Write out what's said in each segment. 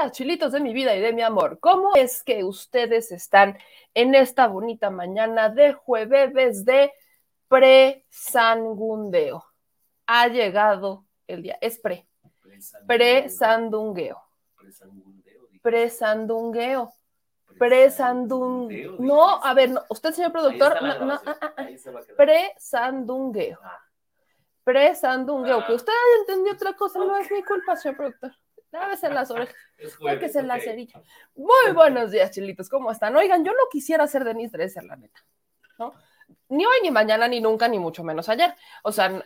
Días, chilitos de mi vida y de mi amor. ¿Cómo es que ustedes están en esta bonita mañana de jueves de pre-sangundeo? Ha llegado el día, es pre, pre-sandungueo. Pre-sandungueo. Pre-sandungueo. No, a ver, usted, señor productor, no, no, ah, ah, ah. pre-sandungueo. Pre-sandungueo. Que usted haya entendido otra cosa no es mi culpa, señor productor. Lávese las orejas. que se la cerilla. Muy buenos días, chilitos. ¿Cómo están? Oigan, yo no quisiera ser Denise Dresser, la neta. ¿no? Ni hoy, ni mañana, ni nunca, ni mucho menos ayer. O sea,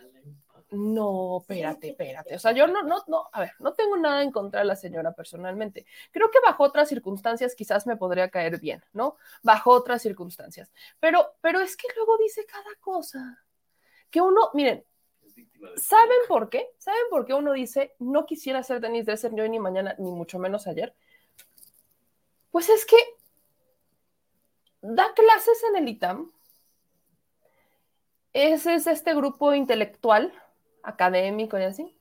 no, espérate, espérate. O sea, yo no, no, no, a ver, no tengo nada en contra de la señora personalmente. Creo que bajo otras circunstancias quizás me podría caer bien, ¿no? Bajo otras circunstancias. Pero, pero es que luego dice cada cosa. Que uno, miren, ¿Saben por qué? ¿Saben por qué uno dice, no quisiera ser Denise Dresser ni hoy ni mañana, ni mucho menos ayer? Pues es que da clases en el ITAM. Ese es este grupo intelectual, académico y así.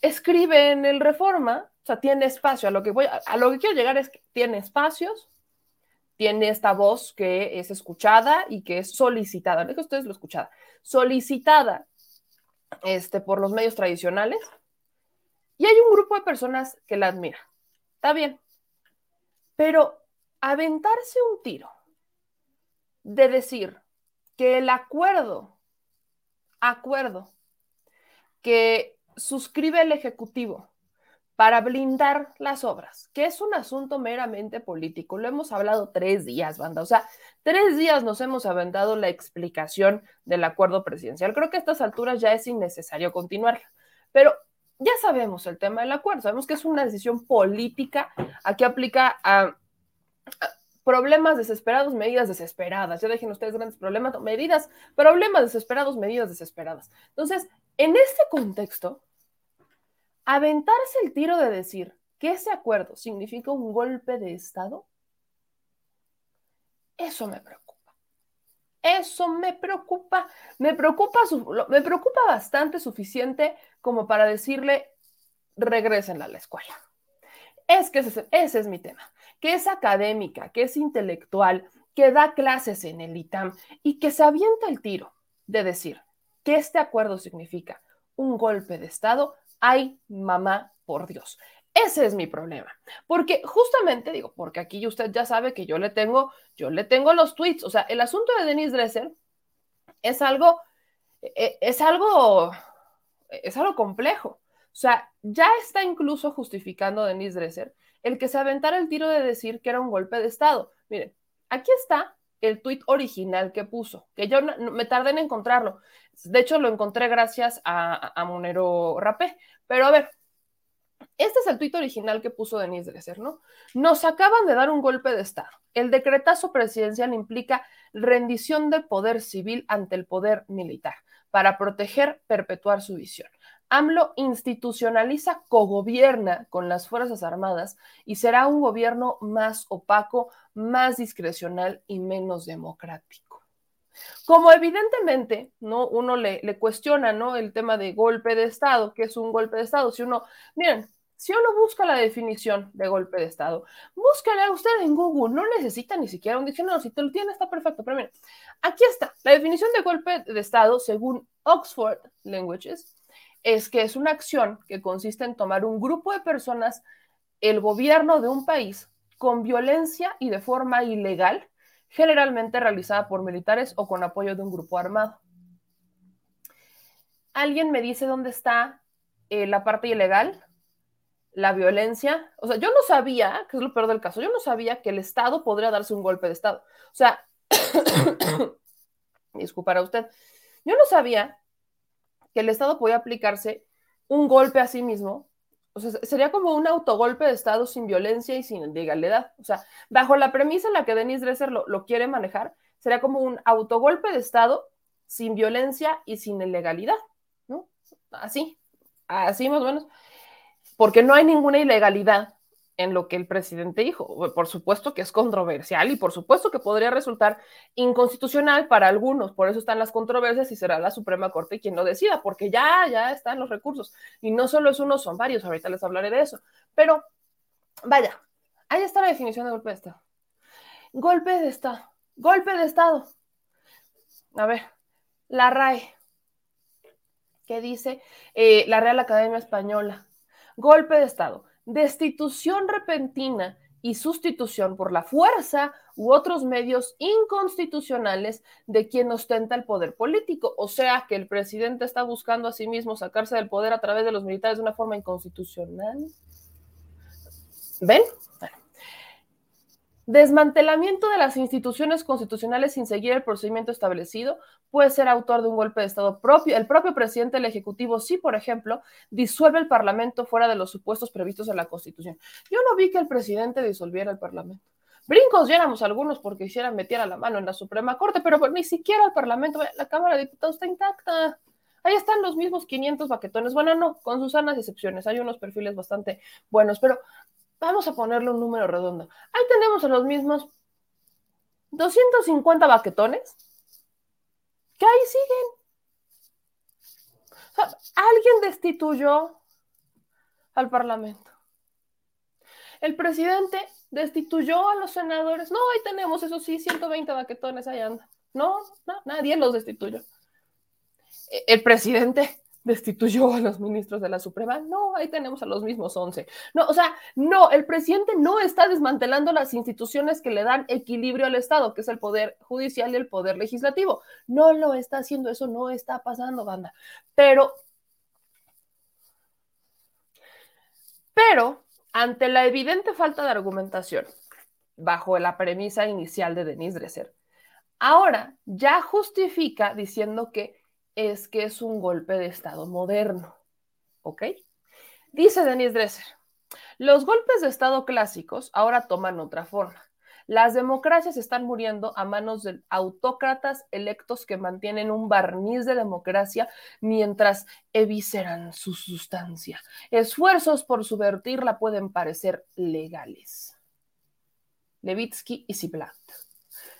Escribe en el Reforma, o sea, tiene espacio. A lo que voy, a, lo que quiero llegar es que tiene espacios, tiene esta voz que es escuchada y que es solicitada. No es que ustedes lo escuchada, solicitada este, por los medios tradicionales. Y hay un grupo de personas que la admira. Está bien. Pero aventarse un tiro de decir que el acuerdo, acuerdo que suscribe el Ejecutivo para blindar las obras, que es un asunto meramente político. Lo hemos hablado tres días, banda. O sea, tres días nos hemos aventado la explicación del acuerdo presidencial. Creo que a estas alturas ya es innecesario continuar. Pero ya sabemos el tema del acuerdo. Sabemos que es una decisión política. Aquí aplica a, problemas desesperados, medidas desesperadas. Ya dejen ustedes grandes problemas, medidas, problemas desesperados, medidas desesperadas. Entonces, en este contexto, aventarse el tiro de decir que ese acuerdo significa un golpe de Estado, eso me preocupa. Eso me preocupa. Me preocupa, me preocupa bastante suficiente como para decirle, regresen a la escuela. Es que ese, ese es mi tema. Que es académica, que es intelectual, que da clases en el ITAM y que se avienta el tiro de decir que este acuerdo significa un golpe de Estado, ay, mamá, por Dios. Ese es mi problema. Porque justamente digo, porque aquí usted ya sabe que yo le tengo, yo le tengo los tweets. O sea, el asunto de Denise Dresser es algo, e, es algo, es algo complejo. O sea, ya está incluso justificando Denise Dresser el que se aventara el tiro de decir que era un golpe de Estado. Miren, aquí está el tuit original que puso, que yo me tardé en encontrarlo. De hecho, lo encontré gracias a, Monero Rapé. Pero a ver, este es el tuit original que puso Denise Dresser, ¿no? Nos acaban de dar un golpe de Estado. El decretazo presidencial implica rendición de poder civil ante el poder militar para proteger, perpetuar su visión. AMLO institucionaliza, cogobierna con las Fuerzas Armadas y será un gobierno más opaco, más discrecional y menos democrático. Como evidentemente, ¿no? Uno le, cuestiona, ¿no? El tema de golpe de Estado, que es un golpe de Estado. Si uno, miren, si uno busca la definición de golpe de Estado, búsquela usted en Google, no necesita ni siquiera un diccionario, si te lo tiene está perfecto, pero miren, aquí está, la definición de golpe de Estado según Oxford Languages es que es una acción que consiste en tomar un grupo de personas, el gobierno de un país, con violencia y de forma ilegal, generalmente realizada por militares o con apoyo de un grupo armado. ¿Alguien me dice dónde está eh, la parte ilegal? La violencia. O sea, yo no sabía, que es lo peor del caso, yo no sabía que el Estado podría darse un golpe de Estado. O sea, disculpará usted, Yo no sabía que el Estado podía aplicarse un golpe a sí mismo. O sea, sería como un autogolpe de Estado sin violencia y sin legalidad. O sea, bajo la premisa en la que Denis Dresser lo, lo quiere manejar, sería como un autogolpe de Estado sin violencia y sin ilegalidad, ¿no? Así, así más o menos. Porque no hay ninguna ilegalidad en lo que el presidente dijo. Por supuesto que es controversial y por supuesto que podría resultar inconstitucional para algunos. Por eso están las controversias y será la Suprema Corte quien lo decida, porque ya, ya están los recursos. Y no solo es uno, son varios. Ahorita les hablaré de eso. Pero, vaya, ahí está la definición de golpe de Estado. Golpe de Estado. Golpe de Estado. A ver, la RAE. ¿Qué dice eh, la Real Academia Española? Golpe de Estado destitución repentina y sustitución por la fuerza u otros medios inconstitucionales de quien ostenta el poder político. O sea que el presidente está buscando a sí mismo sacarse del poder a través de los militares de una forma inconstitucional. ¿Ven? Desmantelamiento de las instituciones constitucionales sin seguir el procedimiento establecido puede ser autor de un golpe de Estado propio. El propio presidente del Ejecutivo, sí, por ejemplo, disuelve el Parlamento fuera de los supuestos previstos en la Constitución. Yo no vi que el presidente disolviera el Parlamento. Brincos ya éramos algunos porque hicieran metiera la mano en la Suprema Corte, pero ni siquiera el Parlamento, la Cámara de Diputados está intacta. Ahí están los mismos 500 baquetones. Bueno, no, con sus sanas excepciones. Hay unos perfiles bastante buenos, pero Vamos a ponerle un número redondo. Ahí tenemos a los mismos 250 baquetones que ahí siguen. alguien destituyó al Parlamento. El presidente destituyó a los senadores. No, ahí tenemos, eso sí, 120 baquetones ahí andan. No, no, nadie los destituyó. E, el presidente destituyó a los ministros de la Suprema. No, ahí tenemos a los mismos 11. No, o sea, no, el presidente no está desmantelando las instituciones que le dan equilibrio al Estado, que es el poder judicial y el poder legislativo. No lo está haciendo, eso no está pasando, banda. Pero, pero, ante la evidente falta de argumentación, bajo la premisa inicial de Denise Dresser, ahora ya justifica diciendo que es que es un golpe de Estado moderno. ¿Ok? Dice Denis Dresser, los golpes de Estado clásicos ahora toman otra forma. Las democracias están muriendo a manos de autócratas electos que mantienen un barniz de democracia mientras evisceran su sustancia. Esfuerzos por subvertirla pueden parecer legales. Levitsky y Ziblatt.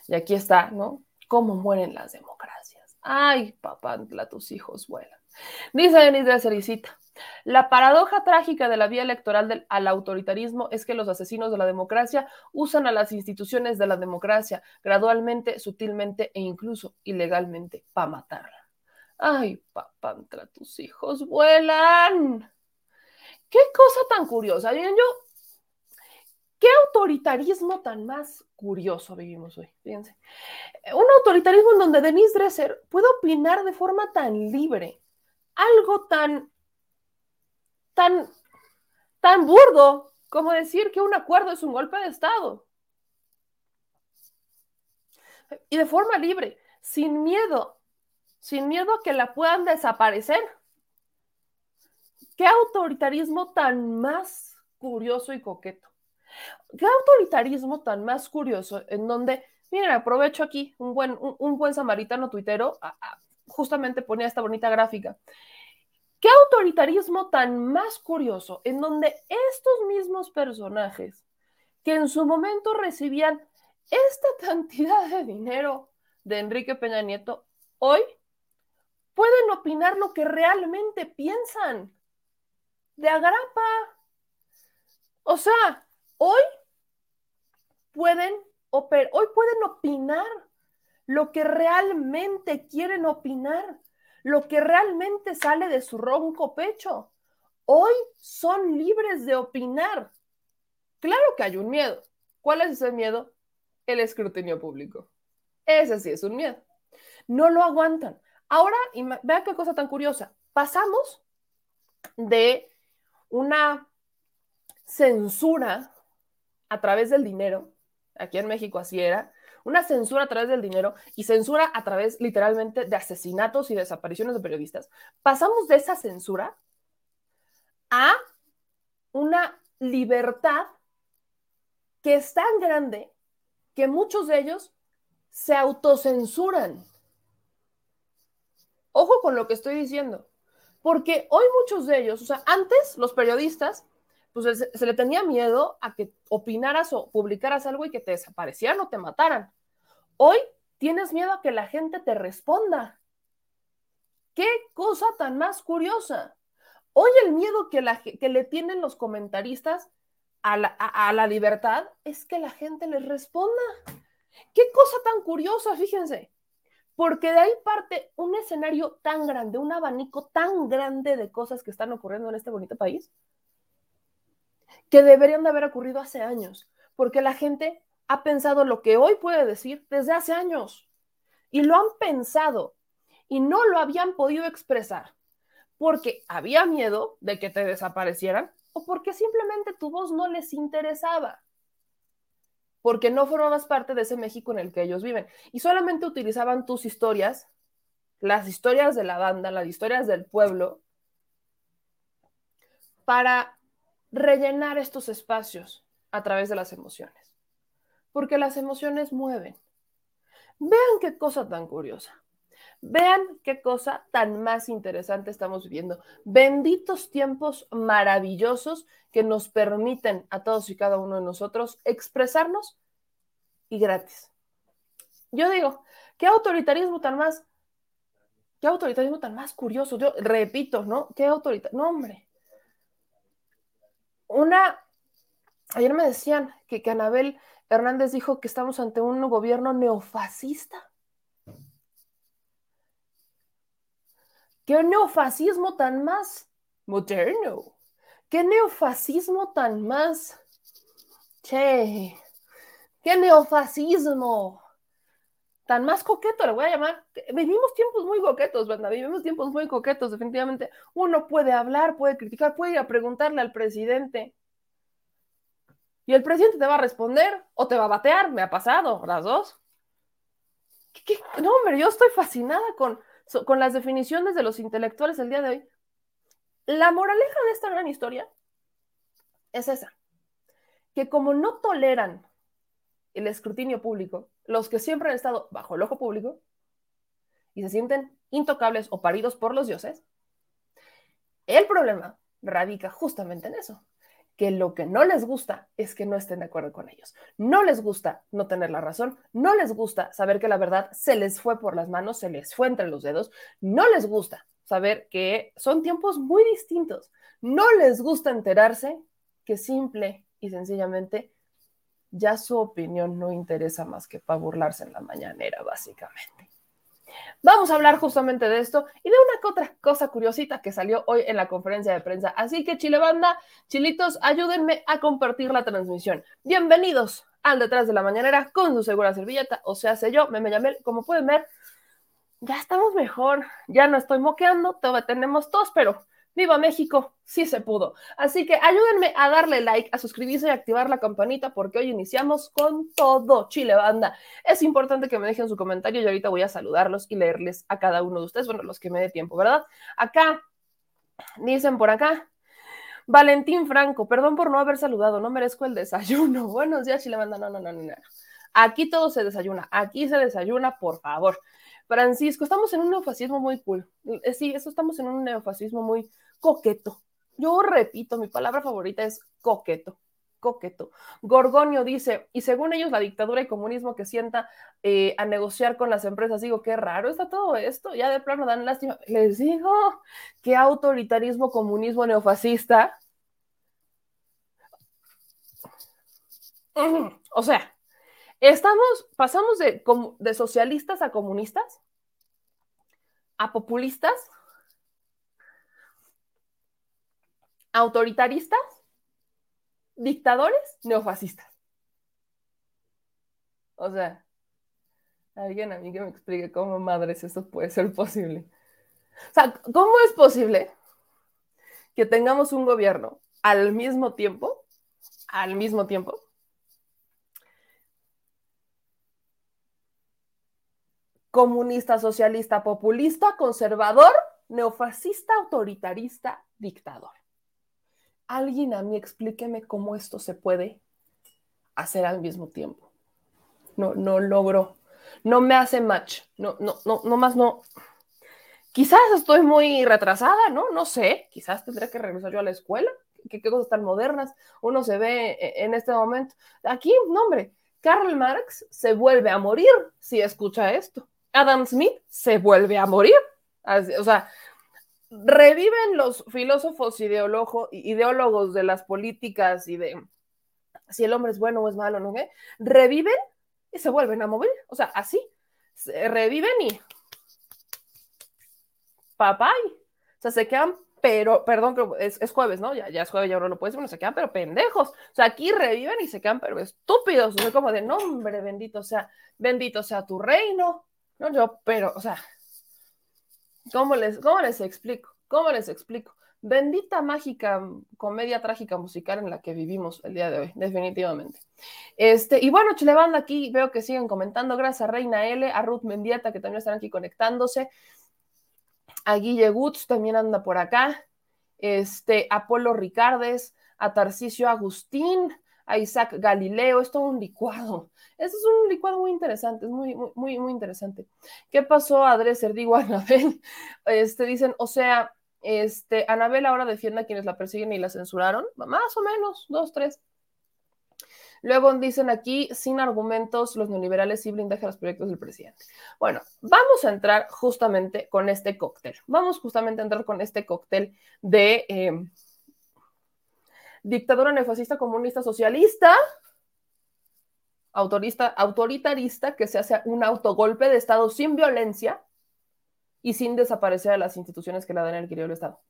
Y aquí está, ¿no? Cómo mueren las democracias. Ay, papantla, tus hijos vuelan. Dice Denis de Cericita. La paradoja trágica de la vía electoral al autoritarismo es que los asesinos de la democracia usan a las instituciones de la democracia gradualmente, sutilmente e incluso ilegalmente para matarla. Ay, papantla, tus hijos vuelan. Qué cosa tan curiosa. Yo, ¿Qué autoritarismo tan más curioso vivimos hoy? Fíjense. Un autoritarismo en donde Denise Dresser puede opinar de forma tan libre, algo tan, tan, tan burdo como decir que un acuerdo es un golpe de Estado. Y de forma libre, sin miedo, sin miedo a que la puedan desaparecer. ¿Qué autoritarismo tan más curioso y coqueto? Qué autoritarismo tan más curioso en donde, miren, aprovecho aquí, un buen, un, buen samaritano tuitero, justamente ponía esta bonita gráfica. Qué autoritarismo tan más curioso en donde estos mismos personajes que en su momento recibían esta cantidad de dinero de Enrique Peña Nieto, hoy pueden opinar lo que realmente piensan. De agrapa. O sea, hoy pueden, hoy pueden opinar lo que realmente quieren opinar, lo que realmente sale de su ronco pecho. Hoy son libres de opinar. Claro que hay un miedo. ¿Cuál es ese miedo? El escrutinio público. Ese sí es un miedo. No lo aguantan. Ahora, vean qué cosa tan curiosa. Pasamos de una censura a través del dinero, aquí en México así era, una censura a través del dinero y censura a través literalmente de asesinatos y desapariciones de periodistas. Pasamos de esa censura a una libertad que es tan grande que muchos de ellos se autocensuran. Ojo con lo que estoy diciendo, porque hoy muchos de ellos, o sea, antes los periodistas, pues se, le tenía miedo a que opinaras o publicaras algo y que te desaparecieran o te mataran. Hoy tienes miedo a que la gente te responda. Qué cosa tan más curiosa. Hoy el miedo que, le tienen los comentaristas a la, a la libertad es que la gente les responda. Qué cosa tan curiosa, fíjense porque de ahí parte un escenario tan grande, un abanico tan grande de cosas que están ocurriendo en este bonito país, que deberían de haber ocurrido hace años, porque la gente ha pensado lo que hoy puede decir desde hace años, y lo han pensado, y no lo habían podido expresar, porque había miedo de que te desaparecieran o porque simplemente tu voz no les interesaba porque no formabas parte de ese México en el que ellos viven. Y solamente utilizaban tus historias, las historias de la banda, las historias del pueblo, para rellenar estos espacios a través de las emociones. Porque las emociones mueven. Vean qué cosa tan curiosa. Vean qué cosa tan más interesante estamos viviendo. Benditos tiempos maravillosos que nos permiten a todos y cada uno de nosotros expresarnos y gratis. Yo digo, qué autoritarismo tan más, qué autoritarismo tan más curioso. Yo repito, ¿no? Qué autoritarismo. No, hombre. Una, ayer me decían que, que Anabel Hernández dijo que estamos ante un gobierno neofascista. ¿Qué neofascismo tan más moderno? ¿Qué neofascismo tan más? Che, ¿qué neofascismo tan más coqueto le voy a llamar? Vivimos tiempos muy coquetos, ¿verdad? Vivimos tiempos muy coquetos, definitivamente. Uno puede hablar, puede criticar, puede ir a preguntarle al presidente. Y el presidente te va a responder o te va a batear, me ha pasado, las dos. No, hombre, yo estoy fascinada con, con las definiciones de los intelectuales del día de hoy. La moraleja de esta gran historia es esa, que como no toleran el escrutinio público, los que siempre han estado bajo el ojo público y se sienten intocables o paridos por los dioses, el problema radica justamente en eso, que lo que no les gusta es que no estén de acuerdo con ellos. No les gusta no tener la razón, no les gusta saber que la verdad se les fue por las manos, se les fue entre los dedos, no les gusta saber que son tiempos muy distintos, no les gusta enterarse que simple y sencillamente ya su opinión no interesa más que para burlarse en la mañanera, básicamente. Vamos a hablar justamente de esto y de una otra cosa curiosita que salió hoy en la conferencia de prensa. Así que, Chile Banda, chilitos, ayúdenme a compartir la transmisión. Bienvenidos al Detrás de la Mañanera con su segura servilleta, o sea, sé yo, me, me como pueden ver, ya estamos mejor, ya no estoy moqueando, todavía tenemos tos, pero ¡Viva México! Sí se pudo. Así que ayúdenme a darle like, a suscribirse y activar la campanita porque hoy iniciamos con todo Chile Banda. Es importante que me dejen su comentario y ahorita voy a saludarlos y leerles a cada uno de ustedes, bueno, los que me dé tiempo, ¿verdad? Acá, dicen por acá, Valentín Franco, perdón por no haber saludado, no merezco el desayuno. Buenos días, Chile Banda. No, no, no, no, no. Aquí todo se desayuna, aquí se desayuna, por favor. Francisco, estamos en un neofascismo muy cool. Eh, sí, eso estamos en un neofascismo muy coqueto. Yo repito, mi palabra favorita es coqueto. Coqueto. Gorgonio dice, y según ellos, la dictadura y comunismo que sienta eh, a negociar con las empresas, digo, qué raro está todo esto, ya de plano dan lástima. Les digo, qué autoritarismo, comunismo, neofascista. O sea, Estamos, pasamos de, de socialistas a comunistas, a populistas, autoritaristas, dictadores, neofascistas. O sea, alguien a mí que me explique cómo madres eso puede ser posible. O sea, ¿cómo es posible que tengamos un gobierno al mismo tiempo, al mismo tiempo, comunista, socialista, populista, conservador, neofascista, autoritarista, dictador. Alguien a mí explíqueme cómo esto se puede hacer al mismo tiempo. No, no logro, no me hace match, no, no, no, no más no. Quizás estoy muy retrasada, ¿no? No sé, quizás tendré que regresar yo a la escuela. ¿Qué, qué cosas tan modernas uno se ve e, en este momento? Aquí, no, Karl Marx se vuelve a morir si escucha esto. Adam Smith se vuelve a morir. o sea, reviven los filósofos ideólogos de las políticas y de si el hombre es bueno o es malo, ¿no? Reviven y se vuelven a morir. O sea, así. reviven y. Papay. O sea, se quedan, pero, perdón, es, es jueves, ¿no? Ya, ya es jueves, ya ahora lo puedes bueno, se quedan, pero pendejos. O sea, aquí reviven y se quedan, pero estúpidos. O como de nombre, bendito sea, bendito sea tu reino. No, yo, pero, o sea, ¿cómo les, cómo les explico? ¿Cómo les explico? Bendita mágica comedia trágica musical en la que vivimos el día de hoy, definitivamente. Este, y bueno, Chilebanda, aquí veo que siguen comentando. Gracias a Reina L, a Ruth Mendieta, que también están aquí conectándose. A Guille Gutz también anda por acá. Este, a Polo Ricardes, a Tarcisio Agustín, a Isaac Galileo. Es todo un licuado. Este es un licuado muy interesante, es muy, muy, muy, interesante. ¿Qué pasó a Dresser? Digo, Anabel. Este, dicen, o sea, este, Anabel ahora defiende a quienes la persiguen y la censuraron, más o menos, dos, tres. Luego dicen aquí, sin argumentos, los neoliberales sí blindaje a los proyectos del presidente. Bueno, vamos a entrar justamente con este cóctel. Vamos justamente a entrar con este cóctel de eh, dictadura neofascista, comunista, socialista, autorista, autoritarista, que se hace un autogolpe de Estado sin violencia y sin desaparecer a las instituciones que la dan el querido Estado.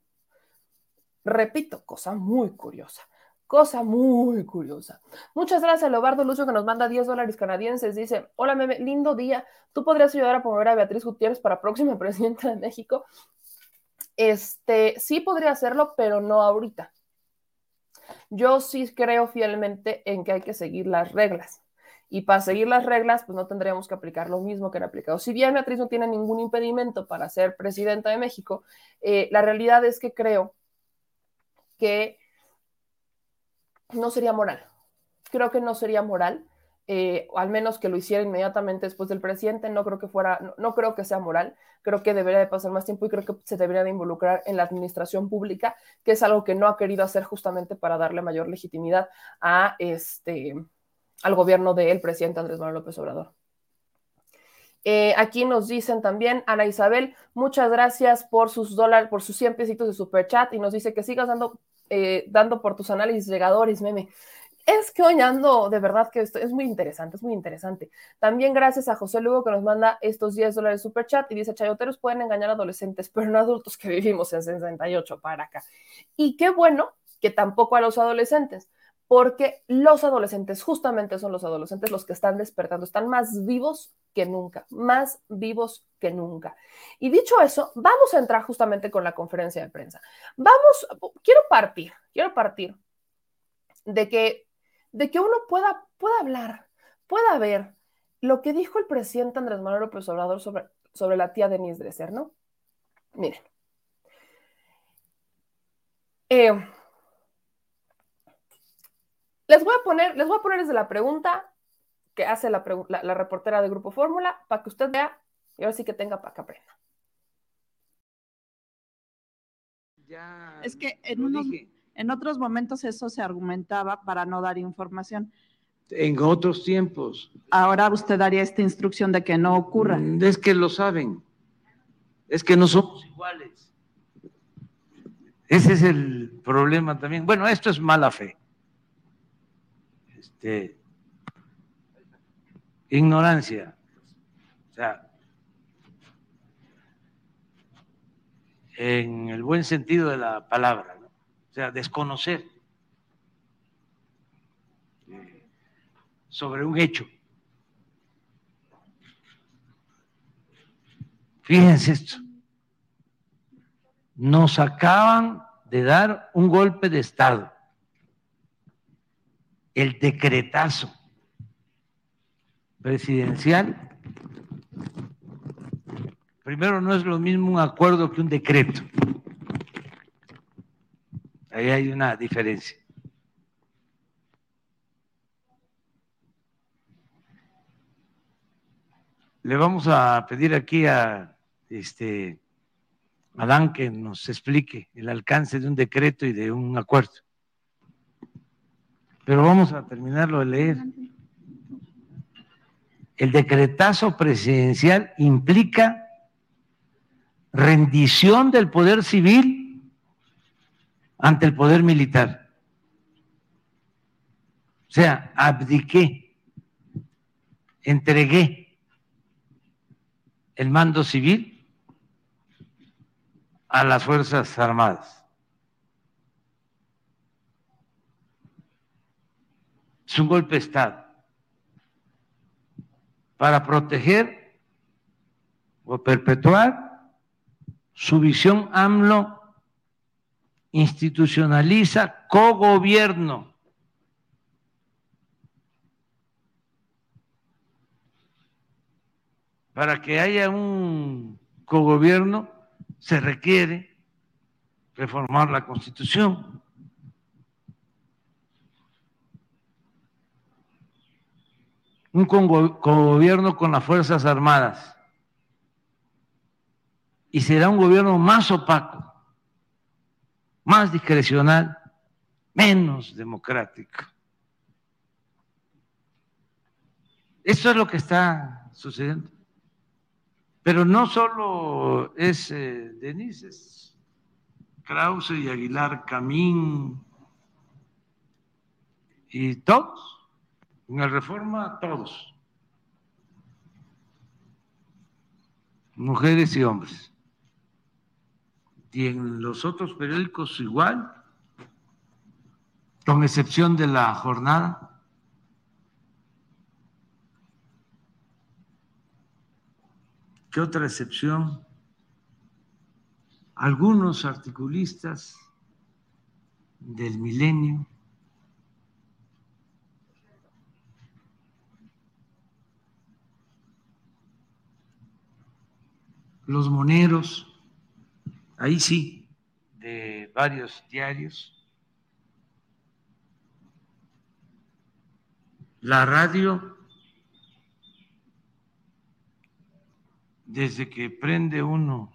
Repito, cosa muy curiosa. Cosa muy curiosa. Muchas gracias a Leobardo Lucio que nos manda 10 dólares canadienses. Dice, hola meme, lindo día. ¿Tú podrías ayudar a promover a Beatriz Gutiérrez para próxima presidenta de México? Este, sí podría hacerlo, pero no ahorita. Yo sí creo fielmente en que hay que seguir las reglas. Y para seguir las reglas, pues no tendríamos que aplicar lo mismo que han aplicado. Si bien Beatriz no tiene ningún impedimento para ser presidenta de México, eh, la realidad es que creo que no sería moral. Creo que no sería moral, eh, o al menos que lo hiciera inmediatamente después del presidente. No creo que fuera, no, creo que sea moral. Creo que debería de pasar más tiempo y creo que se debería de involucrar en la administración pública, que es algo que no ha querido hacer justamente para darle mayor legitimidad a este al gobierno del presidente Andrés Manuel López Obrador. Eh, aquí nos dicen también, Ana Isabel, muchas gracias por sus dólares, por sus 100 pesitos de super chat y nos dice que sigas dando, eh, dando por tus análisis llegadores, meme. Es que hoy ando, de verdad que esto es muy interesante, es muy interesante. También gracias a José Lugo que nos manda estos 10 dólares super chat y dice, chayoteros pueden engañar a adolescentes, pero no adultos que vivimos en 68 para acá. Y qué bueno que tampoco a los adolescentes, porque los adolescentes, justamente son los adolescentes los que están despertando, están más vivos que nunca, más vivos que nunca. Y dicho eso, vamos a entrar justamente con la conferencia de prensa. Vamos, quiero partir, quiero partir de que, de que uno pueda, pueda hablar, pueda ver lo que dijo el presidente Andrés Manuel López Obrador sobre, sobre la tía Denise Dresser, ¿no? Miren. Eh, les voy a poner, les voy a poner desde la pregunta que hace la, reportera de Grupo Fórmula para que usted vea y ahora sí que tenga para que aprenda. es que en, en otros momentos eso se argumentaba para no dar información. En otros tiempos. Ahora usted daría esta instrucción de que no ocurra. Mm, es que lo saben. Es que no somos iguales. Ese es el problema también. Bueno, esto es mala fe. Este, ignorancia. O sea, en el buen sentido de la palabra, sea, desconocer sobre un hecho. Fíjense esto. Nos acaban de dar un golpe de Estado el decretazo presidencial primero no es lo mismo un acuerdo que un decreto. Ahí hay una diferencia. Le vamos a pedir aquí a este Adán que nos explique el alcance de un decreto y de un acuerdo. Pero vamos a terminarlo de leer. El decretazo presidencial implica rendición del poder civil ante el poder militar. O sea, abdiqué, entregué el mando civil a las Fuerzas Armadas. Es un golpe de Estado para proteger o perpetuar su visión AMLO institucionaliza cogobierno. Para que haya un cogobierno se requiere reformar la constitución. Un cogobierno con las Fuerzas Armadas. Y será un gobierno más opaco más discrecional, menos democrático. Eso es lo que está sucediendo. Pero no solo es eh, Denise, Krause y Aguilar Camín y todos, en la reforma todos, mujeres y hombres y en los otros periódicos igual, con excepción de la jornada. ¿Qué otra excepción? Algunos articulistas del milenio los moneros ahí sí, de varios diarios. La radio, desde que prende uno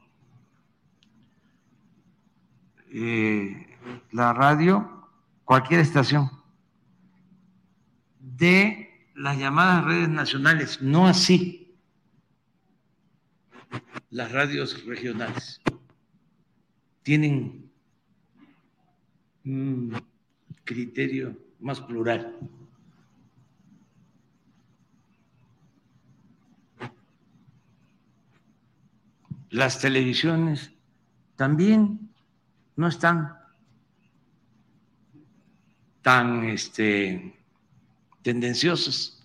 eh, la radio, cualquier estación, de las llamadas redes nacionales, no así las radios regionales tienen un criterio más plural. Las televisiones también no están tan este, tendenciosas.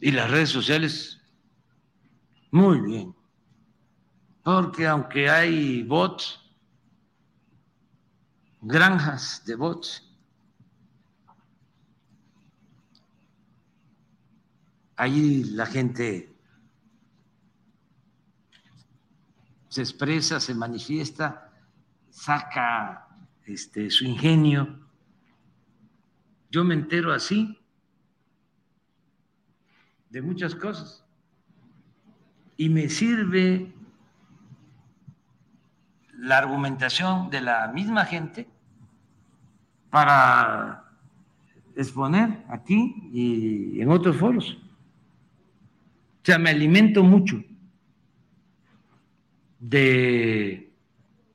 Y las redes sociales muy bien. Porque aunque hay bots, granjas de bots, ahí la gente se expresa, se manifiesta, saca este, su ingenio. Yo me entero así de muchas cosas y me sirve la argumentación de la misma gente para exponer aquí y en otros foros. O sea, me alimento mucho de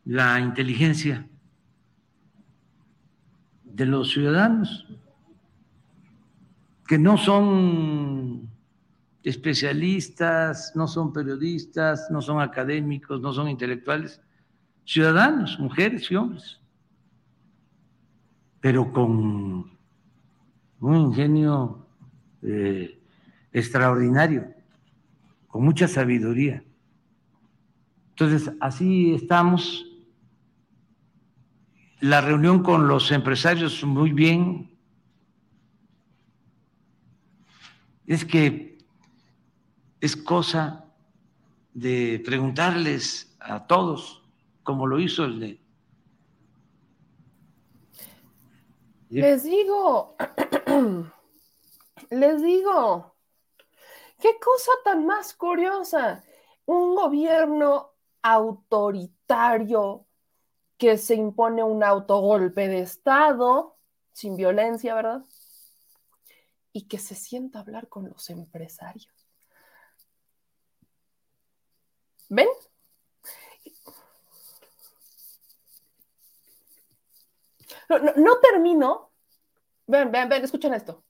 la inteligencia de los ciudadanos, que no son especialistas, no son periodistas, no son académicos, no son intelectuales, ciudadanos, mujeres y hombres, pero con un ingenio eh, extraordinario, con mucha sabiduría. Entonces, así estamos. La reunión con los empresarios muy bien, es que es cosa de preguntarles a todos, como lo hizo el de... Les digo, les digo, qué cosa tan más curiosa. Un gobierno autoritario que se impone un autogolpe de Estado, sin violencia, ¿verdad? Y que se sienta a hablar con los empresarios. ¿Ven? No, termino. Ven, ven, ven, escuchen esto.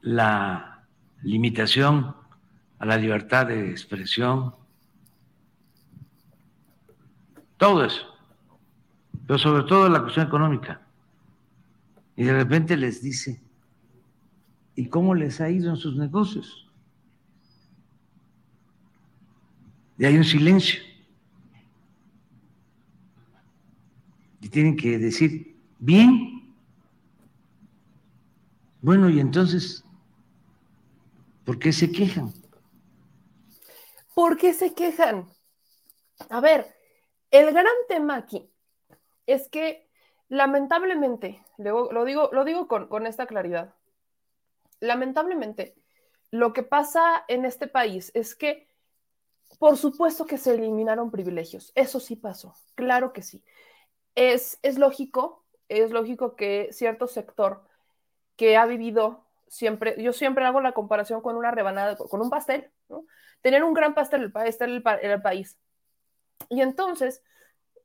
La limitación a la libertad de expresión, todo eso, pero sobre todo la cuestión económica. Y de repente les dice, ¿y cómo les ha ido en sus negocios? Y hay un silencio. Y tienen que decir, bien. Bueno, y entonces, ¿por qué se quejan? ¿Por qué se quejan? A ver, el gran tema aquí es que lamentablemente, lo digo, lo digo con, con esta claridad, lamentablemente lo que pasa en este país es que por supuesto que se eliminaron privilegios, eso sí pasó, claro que sí. Es, es lógico, es lógico que cierto sector que ha vivido siempre, yo siempre hago la comparación con una rebanada, con un pastel, tener un gran pastel el, el país. Y entonces,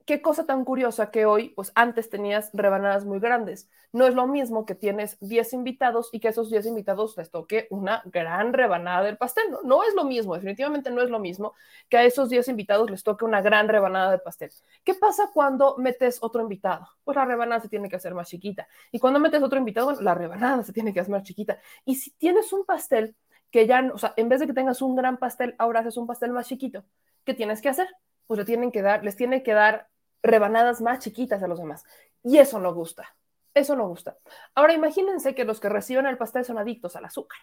qué cosa tan curiosa que hoy, pues antes tenías rebanadas muy grandes. No es lo mismo que tienes 10 invitados y que esos 10 invitados les toque una gran rebanada del pastel. No, es lo mismo, definitivamente no es lo mismo que a esos 10 invitados les toque una gran rebanada de pastel. ¿Qué pasa cuando metes otro invitado? Pues la rebanada se tiene que hacer más chiquita. Y cuando metes otro invitado, bueno, la rebanada se tiene que hacer más chiquita. Y si tienes un pastel que ya, o sea, en vez de que tengas un gran pastel, ahora haces un pastel más chiquito. ¿Qué tienes que hacer? Pues le tienen que dar, les tiene que dar rebanadas más chiquitas a los demás. Y eso no gusta. Eso no gusta. Ahora imagínense que los que reciben el pastel son adictos al azúcar.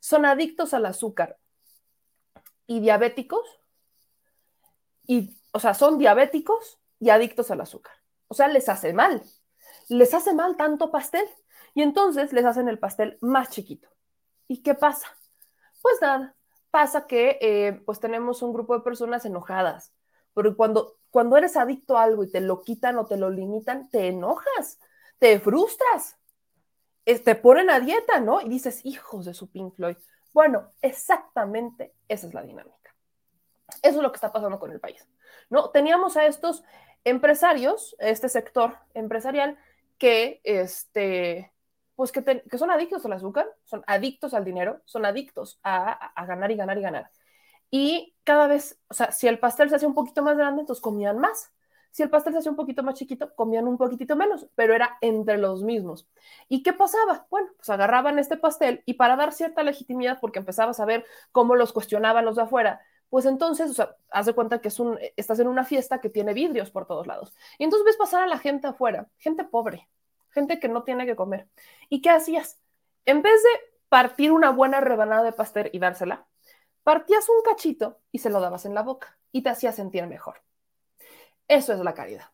Son adictos al azúcar y diabéticos. Y, o sea, son diabéticos y adictos al azúcar. O sea, les hace mal. Les hace mal tanto pastel. Y entonces les hacen el pastel más chiquito. ¿Y qué pasa? Pues nada, pasa que eh, pues tenemos un grupo de personas enojadas, porque cuando, cuando eres adicto a algo y te lo quitan o te lo limitan, te enojas, te frustras, te ponen a dieta, ¿no? Y dices, hijos de su Pink Floyd. Bueno, exactamente esa es la dinámica. Eso es lo que está pasando con el país, ¿no? Teníamos a estos empresarios, este sector empresarial, que este, pues que, son adictos al azúcar, son adictos al dinero, son adictos a, ganar y ganar y ganar. Y cada vez, o sea, si el pastel se hacía un poquito más grande, entonces comían más. Si el pastel se hacía un poquito más chiquito, comían un poquitito menos, pero era entre los mismos. ¿Y qué pasaba? Bueno, pues agarraban este pastel y para dar cierta legitimidad, porque empezabas a ver cómo los cuestionaban los de afuera, pues entonces, o sea, haz de cuenta que es un, estás en una fiesta que tiene vidrios por todos lados. Y entonces ves pasar a la gente afuera, gente pobre, gente que no tiene que comer. ¿Y qué hacías? En vez de partir una buena rebanada de pastel y dársela, partías un cachito y se lo dabas en la boca y te hacía sentir mejor. Eso es la caridad.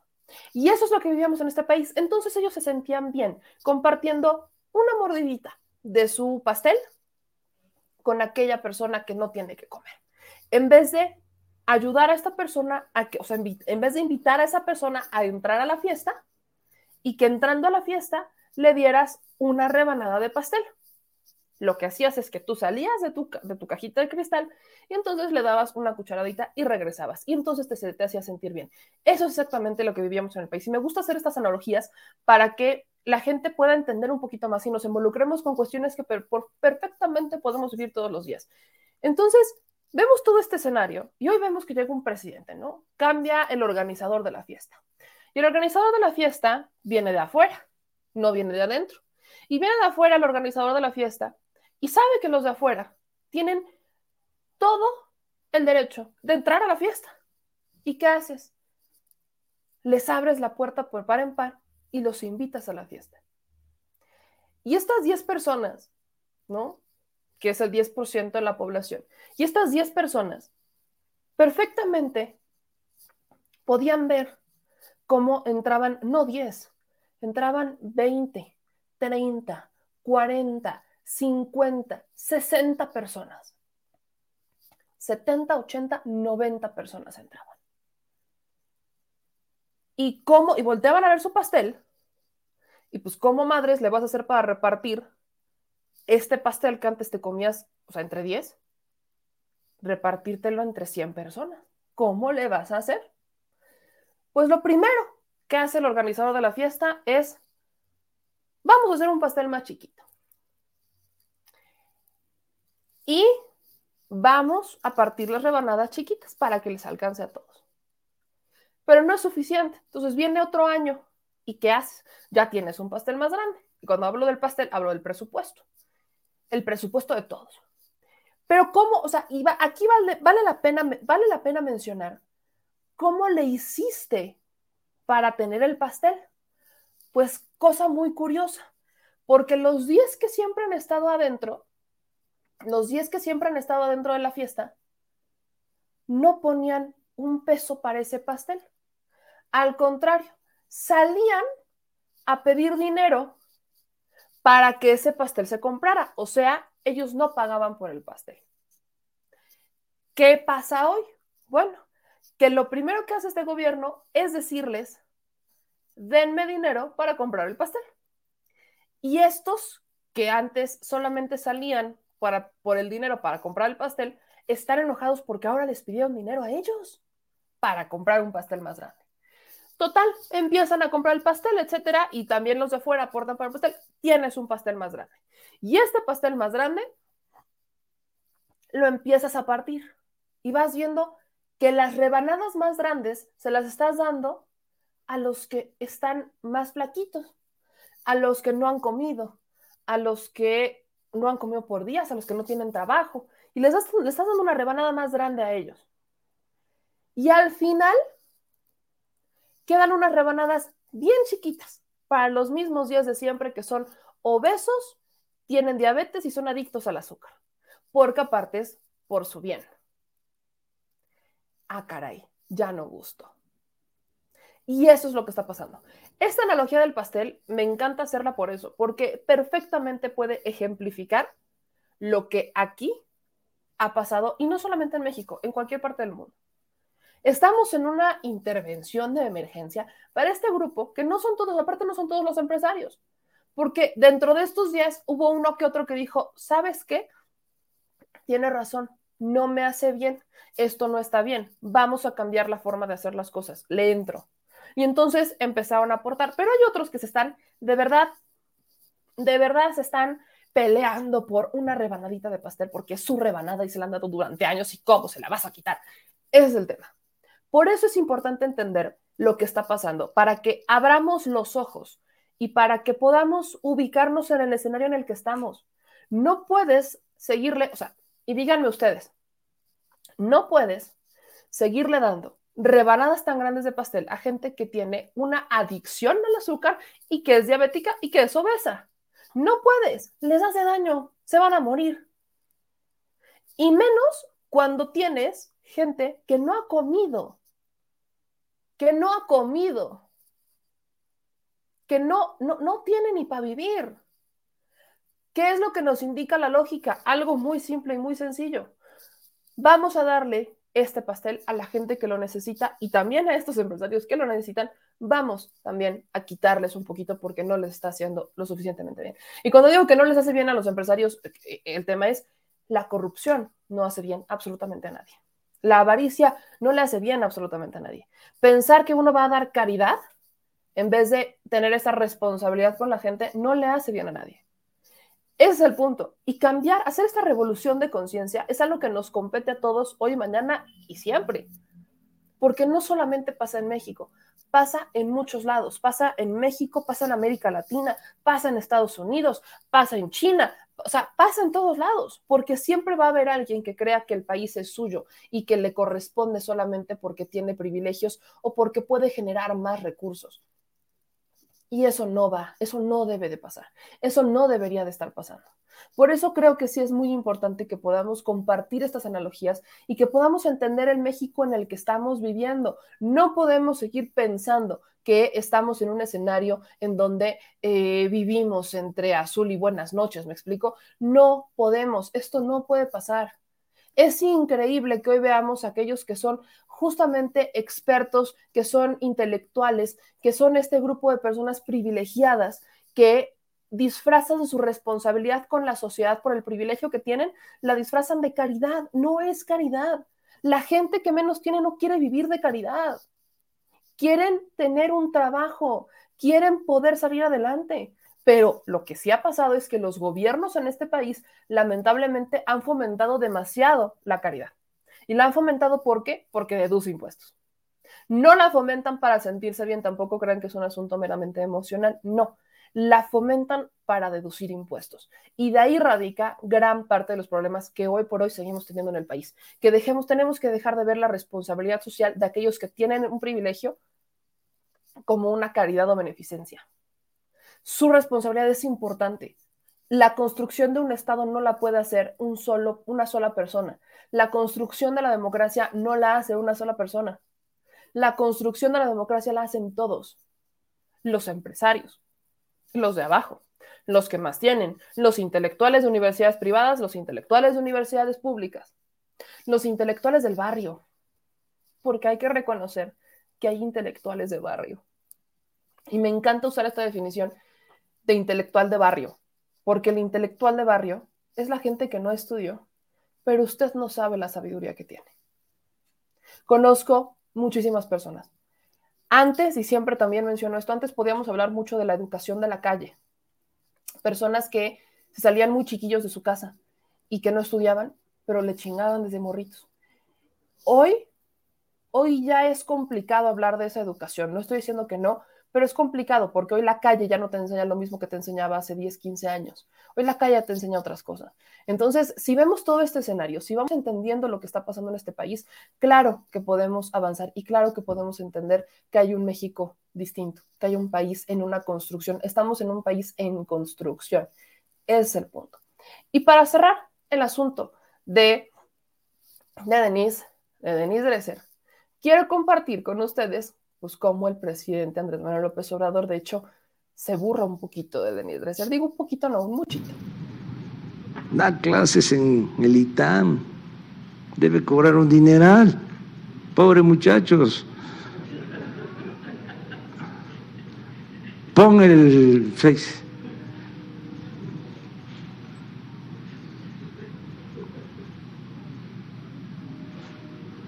Y eso es lo que vivíamos en este país. Entonces ellos se sentían bien compartiendo una mordidita de su pastel con aquella persona que no tiene que comer. En vez de ayudar a esta persona a que, o sea, en vez de invitar a esa persona a entrar a la fiesta, y que entrando a la fiesta le dieras una rebanada de pastel. Lo que hacías es que tú salías de tu, de tu cajita de cristal y entonces le dabas una cucharadita y regresabas. Y entonces te, te hacía sentir bien. Eso es exactamente lo que vivíamos en el país. Y me gusta hacer estas analogías para que la gente pueda entender un poquito más y nos involucremos con cuestiones que perfectamente podemos vivir todos los días. Entonces, vemos todo este escenario y hoy vemos que llega un presidente, ¿no? Cambia el organizador de la fiesta. Y el organizador de la fiesta viene de afuera, no viene de adentro. Y viene de afuera el organizador de la fiesta y sabe que los de afuera tienen todo el derecho de entrar a la fiesta. ¿Y qué haces? les abres la puerta por par en par y los invitas a la fiesta. Y estas 10 personas, ¿no? Que es el 10% de la población. Y estas 10 personas perfectamente podían ver cómo entraban, no 10, entraban 20, 30, 40, 50, 60 personas. 70, 80, 90 personas entraban. ¿Y cómo? Y volteaban a ver su pastel. Y pues, ¿cómo madres le vas a hacer para repartir este pastel que antes te comías, o sea, entre 10? Repartírtelo entre 100 personas. ¿Cómo le vas a hacer? Pues lo primero que hace el organizador de la fiesta es, vamos a hacer un pastel más chiquito. Y vamos a partir las rebanadas chiquitas para que les alcance a todos pero no es suficiente. Entonces viene otro año y ¿qué haces? Ya tienes un pastel más grande. Y cuando hablo del pastel, hablo del presupuesto. El presupuesto de todos. Pero cómo, o sea, aquí vale, vale, la pena, vale la pena mencionar cómo le hiciste para tener el pastel. Pues cosa muy curiosa, porque los 10 que siempre han estado adentro, los 10 que siempre han estado adentro de la fiesta, no ponían un peso para ese pastel. Al contrario, salían a pedir dinero para que ese pastel se comprara. O sea, ellos no pagaban por el pastel. ¿Qué pasa hoy? Bueno, que lo primero que hace este gobierno es decirles, denme dinero para comprar el pastel. Y estos que antes solamente salían para, por el dinero para comprar el pastel, están enojados porque ahora les pidieron dinero a ellos para comprar un pastel más grande. Total, empiezan a comprar el pastel, etcétera, y también los de fuera aportan para el pastel. Tienes un pastel más grande. Y este pastel más grande lo empiezas a partir y vas viendo que las rebanadas más grandes se las estás dando a los que están más flaquitos, a los que no han comido, a los que no han comido por días, a los que no tienen trabajo, y les, les estás dando una rebanada más grande a ellos. Y al final quedan unas rebanadas bien chiquitas para los mismos días de siempre que son obesos, tienen diabetes y son adictos al azúcar, porque aparte es por su bien. Ah, caray, ya no gusto. Y eso es lo que está pasando. Esta analogía del pastel me encanta hacerla por eso, porque perfectamente puede ejemplificar lo que aquí ha pasado, y no solamente en México, en cualquier parte del mundo. Estamos en una intervención de emergencia para este grupo, que no son todos, aparte no son todos los empresarios, porque dentro de estos días hubo uno que otro que dijo, ¿sabes qué? Tiene razón, no me hace bien, esto no está bien, vamos a cambiar la forma de hacer las cosas, le entro. Y entonces empezaron a aportar, pero hay otros que se están, de verdad, de verdad se están peleando por una rebanadita de pastel porque es su rebanada y se la han dado durante años y cómo se la vas a quitar. Ese es el tema. Por eso es importante entender lo que está pasando, para que abramos los ojos y para que podamos ubicarnos en el escenario en el que estamos. No puedes seguirle, o sea, y díganme ustedes, no puedes seguirle dando rebanadas tan grandes de pastel a gente que tiene una adicción al azúcar y que es diabética y que es obesa. No puedes, les hace daño, se van a morir. Y menos cuando tienes gente que no ha comido que no ha comido, que no, no, no tiene ni para vivir. ¿Qué es lo que nos indica la lógica? Algo muy simple y muy sencillo. Vamos a darle este pastel a la gente que lo necesita y también a estos empresarios que lo necesitan, vamos también a quitarles un poquito porque no les está haciendo lo suficientemente bien. Y cuando digo que no les hace bien a los empresarios, eh, el tema es la corrupción no hace bien absolutamente a nadie. La avaricia no le hace bien absolutamente a nadie. Pensar que uno va a dar caridad en vez de tener esa responsabilidad con la gente no le hace bien a nadie. Ese es el punto. Y cambiar, hacer esta revolución de conciencia es algo que nos compete a todos hoy, mañana y siempre. Porque no solamente pasa en México, pasa en muchos lados. Pasa en México, pasa en América Latina, pasa en Estados Unidos, pasa en China, o sea, pasa en todos lados, porque siempre va a haber alguien que crea que el país es suyo y que le corresponde solamente porque tiene privilegios o porque puede generar más recursos. Y eso no va, eso no debe de pasar, eso no debería de estar pasando. Por eso creo que sí es muy importante que podamos compartir estas analogías y que podamos entender el México en el que estamos viviendo. No podemos seguir pensando que estamos en un escenario en donde eh, vivimos entre azul y buenas noches, ¿me explico? No podemos, esto no puede pasar. Es increíble que hoy veamos a aquellos que son justamente expertos, que son intelectuales, que son este grupo de personas privilegiadas que disfrazan su responsabilidad con la sociedad por el privilegio que tienen, la disfrazan de caridad. No es caridad. La gente que menos tiene no quiere vivir de caridad. Quieren tener un trabajo, quieren poder salir adelante. Pero lo que sí ha pasado es que los gobiernos en este país lamentablemente han fomentado demasiado la caridad. Y la han fomentado ¿por qué? Porque deduce impuestos. No la fomentan para sentirse bien, tampoco crean que es un asunto meramente emocional, no la fomentan para deducir impuestos. Y de ahí radica gran parte de los problemas que hoy por hoy seguimos teniendo en el país. Que dejemos, tenemos que dejar de ver la responsabilidad social de aquellos que tienen un privilegio como una caridad o beneficencia. Su responsabilidad es importante. La construcción de un Estado no la puede hacer un solo, una sola persona. La construcción de la democracia no la hace una sola persona. La construcción de la democracia la hacen todos. Los empresarios, los de abajo, los que más tienen, los intelectuales de universidades privadas, los intelectuales de universidades públicas, los intelectuales del barrio, porque hay que reconocer que hay intelectuales de barrio. Y me encanta usar esta definición de intelectual de barrio, porque el intelectual de barrio es la gente que no estudió, pero usted no sabe la sabiduría que tiene. Conozco muchísimas personas antes, y siempre también menciono esto, antes podíamos hablar mucho de la educación de la calle. Personas que salían muy chiquillos de su casa y que no estudiaban, pero le chingaban desde morritos. Hoy, hoy ya es complicado hablar de esa educación. No estoy diciendo que no, pero es complicado porque hoy la calle ya no te enseña lo mismo que te enseñaba hace 10, 15 años. Hoy la calle te enseña otras cosas. Entonces, si vemos todo este escenario, si vamos entendiendo lo que está pasando en este país, claro que podemos avanzar y claro que podemos entender que hay un México distinto, que hay un país en una construcción. Estamos en un país en construcción. Ese es el punto. Y para cerrar el asunto de, de Denise, de Denise Dresser, quiero compartir con ustedes pues como el presidente Andrés Manuel López Obrador, de hecho, se burra un poquito de Denis Dresser. Digo un poquito, no, un muchito. Da clases en el ITAM, debe cobrar un dineral. Pobre muchachos. Pon el Face.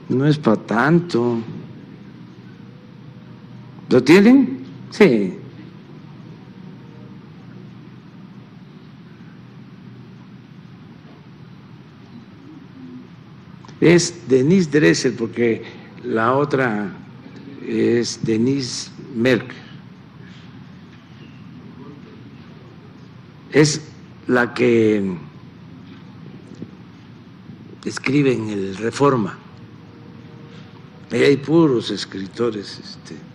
No es para tanto. ¿Lo tienen? Sí. Es Denise Dresser, porque la otra es Denise Merck. Es la que escribe en el Reforma. Ahí hay puros escritores. Este,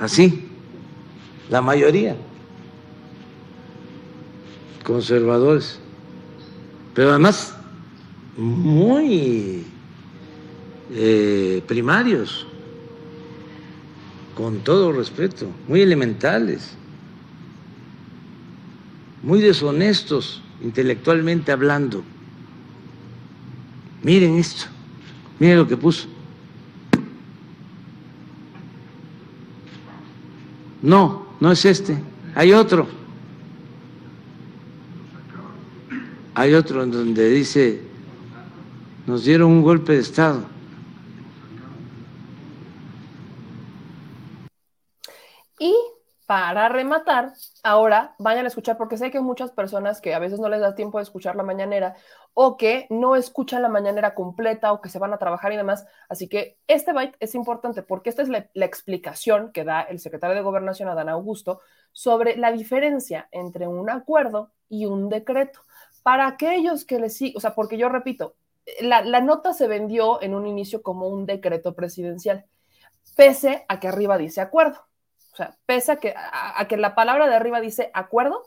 así, la mayoría, conservadores, pero además muy eh, primarios, con todo respeto, muy elementales, muy deshonestos intelectualmente hablando. Miren esto, miren lo que puso. No, no es este. Hay otro. Hay otro en donde dice, nos dieron un golpe de Estado. Y para rematar, ahora vayan a escuchar, porque sé que hay muchas personas que a veces no les da tiempo de escuchar la mañanera o que no escuchan la mañanera completa o que se van a trabajar y demás. Así que este byte es importante porque esta es la, explicación que da el secretario de Gobernación, Adán Augusto, sobre la diferencia entre un acuerdo y un decreto. Para aquellos que les sí, o sea, porque yo repito, la, la nota se vendió en un inicio como un decreto presidencial, pese a que arriba dice acuerdo. O sea, pese a que, a, que la palabra de arriba dice acuerdo,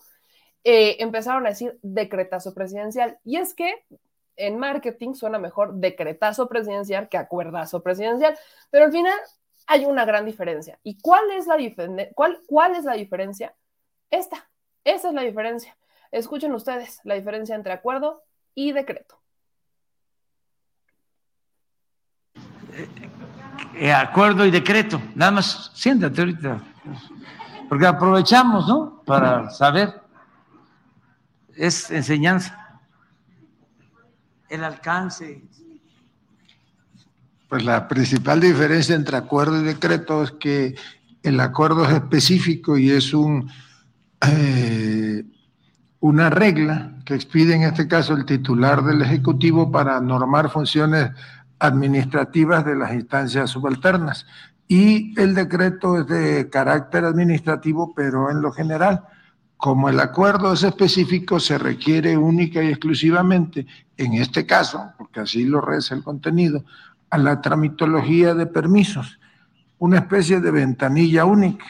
eh, empezaron a decir decretazo presidencial. Y es que en marketing suena mejor decretazo presidencial que acuerdazo presidencial, pero al final hay una gran diferencia. ¿Y cuál es la, cuál, cuál es la diferencia? Esta, esa es la diferencia. Escuchen ustedes la diferencia entre acuerdo y decreto. Eh, acuerdo y decreto. Nada más, siéntate ahorita. Porque aprovechamos, ¿no? Para saber. Es enseñanza. El alcance. Pues la principal diferencia entre acuerdo y decreto es que el acuerdo es específico y es un, eh, una regla que expide en este caso el titular del Ejecutivo para normar funciones administrativas de las instancias subalternas. Y el decreto es de carácter administrativo, pero en lo general, como el acuerdo es específico, se requiere única y exclusivamente, en este caso, porque así lo reza el contenido, a la tramitología de permisos, una especie de ventanilla única.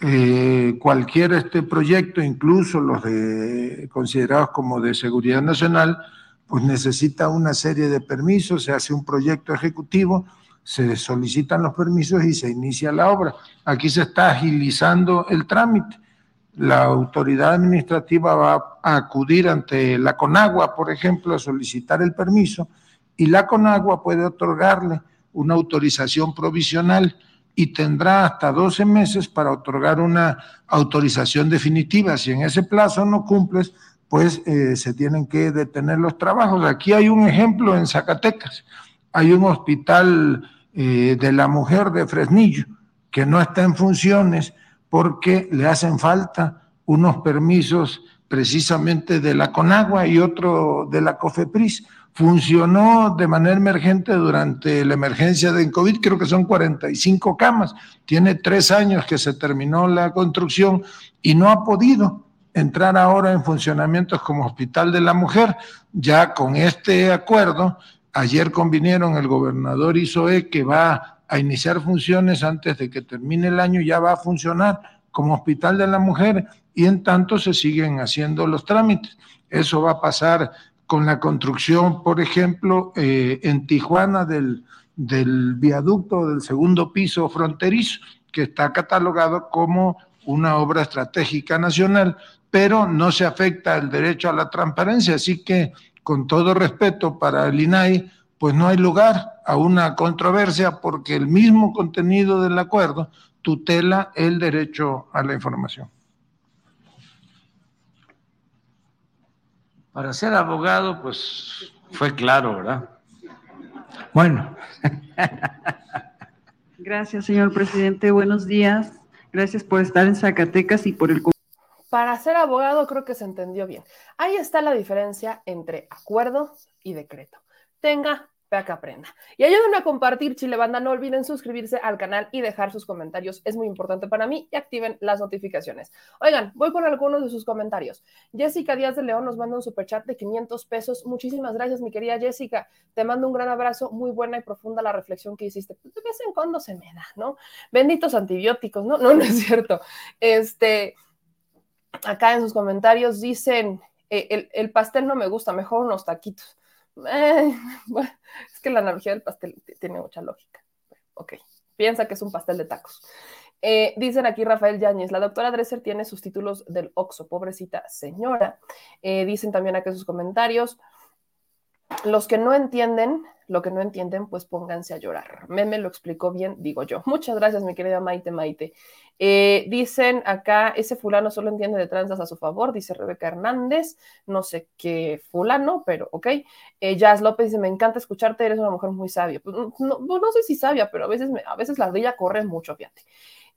Eh, cualquier este proyecto, incluso los de, considerados como de seguridad nacional, pues necesita una serie de permisos, se hace un proyecto ejecutivo, se solicitan los permisos y se inicia la obra. Aquí se está agilizando el trámite. La autoridad administrativa va a acudir ante la Conagua, por ejemplo, a solicitar el permiso y la Conagua puede otorgarle una autorización provisional y tendrá hasta 12 meses para otorgar una autorización definitiva. Si en ese plazo no cumples, pues eh, se tienen que detener los trabajos. Aquí hay un ejemplo en Zacatecas. Hay un hospital eh, de la mujer de Fresnillo que no está en funciones porque le hacen falta unos permisos precisamente de la Conagua y otro de la COFEPRIS. Funcionó de manera emergente durante la emergencia de COVID, creo que son 45 camas. Tiene tres años que se terminó la construcción y no ha podido entrar ahora en funcionamientos como Hospital de la Mujer. Ya con este acuerdo, ayer convinieron el gobernador Isoe que va a iniciar funciones antes de que termine el año, ya va a funcionar como Hospital de la Mujer y en tanto se siguen haciendo los trámites. Eso va a pasar con la construcción, por ejemplo, eh, en Tijuana del, del viaducto del segundo piso fronterizo, que está catalogado como una obra estratégica nacional pero no se afecta el derecho a la transparencia. Así que, con todo respeto para el INAI, pues no hay lugar a una controversia porque el mismo contenido del acuerdo tutela el derecho a la información. Para ser abogado, pues fue claro, ¿verdad? Bueno. Gracias, señor presidente. Buenos días. Gracias por estar en Zacatecas y por el para ser abogado creo que se entendió bien. Ahí está la diferencia entre acuerdo y decreto. Tenga para que aprenda. Y ayúdenme a compartir, Chile Banda. No olviden suscribirse al canal y dejar sus comentarios. Es muy importante para mí y activen las notificaciones. Oigan, voy con algunos de sus comentarios. Jessica Díaz de León nos manda un superchat de 500 pesos. Muchísimas gracias, mi querida Jessica. Te mando un gran abrazo. Muy buena y profunda la reflexión que hiciste. De vez en cuando se me da, ¿no? Benditos antibióticos, ¿no? No, no es cierto. Este acá en sus comentarios dicen, eh, el, pastel no me gusta, mejor unos taquitos. Eh, es que la analogía del pastel tiene mucha lógica. Ok, piensa que es un pastel de tacos. Eh, dicen aquí Rafael Yáñez, la doctora Dresser tiene sus títulos del OXO, pobrecita señora. dicen también aquí sus comentarios, los que no entienden, lo que no entienden, pues pónganse a llorar. Meme lo explicó bien, digo yo. Muchas gracias, mi querida Maite Maite. Eh, dicen acá, ese fulano solo entiende de tranzas a su favor, dice Rebeca Hernández, no sé qué fulano, pero ok. Eh, Jazz López dice, me encanta escucharte, eres una mujer muy sabia. Pues, no, no, sé si sabia, pero a veces, a veces la ardilla corre mucho, fíjate.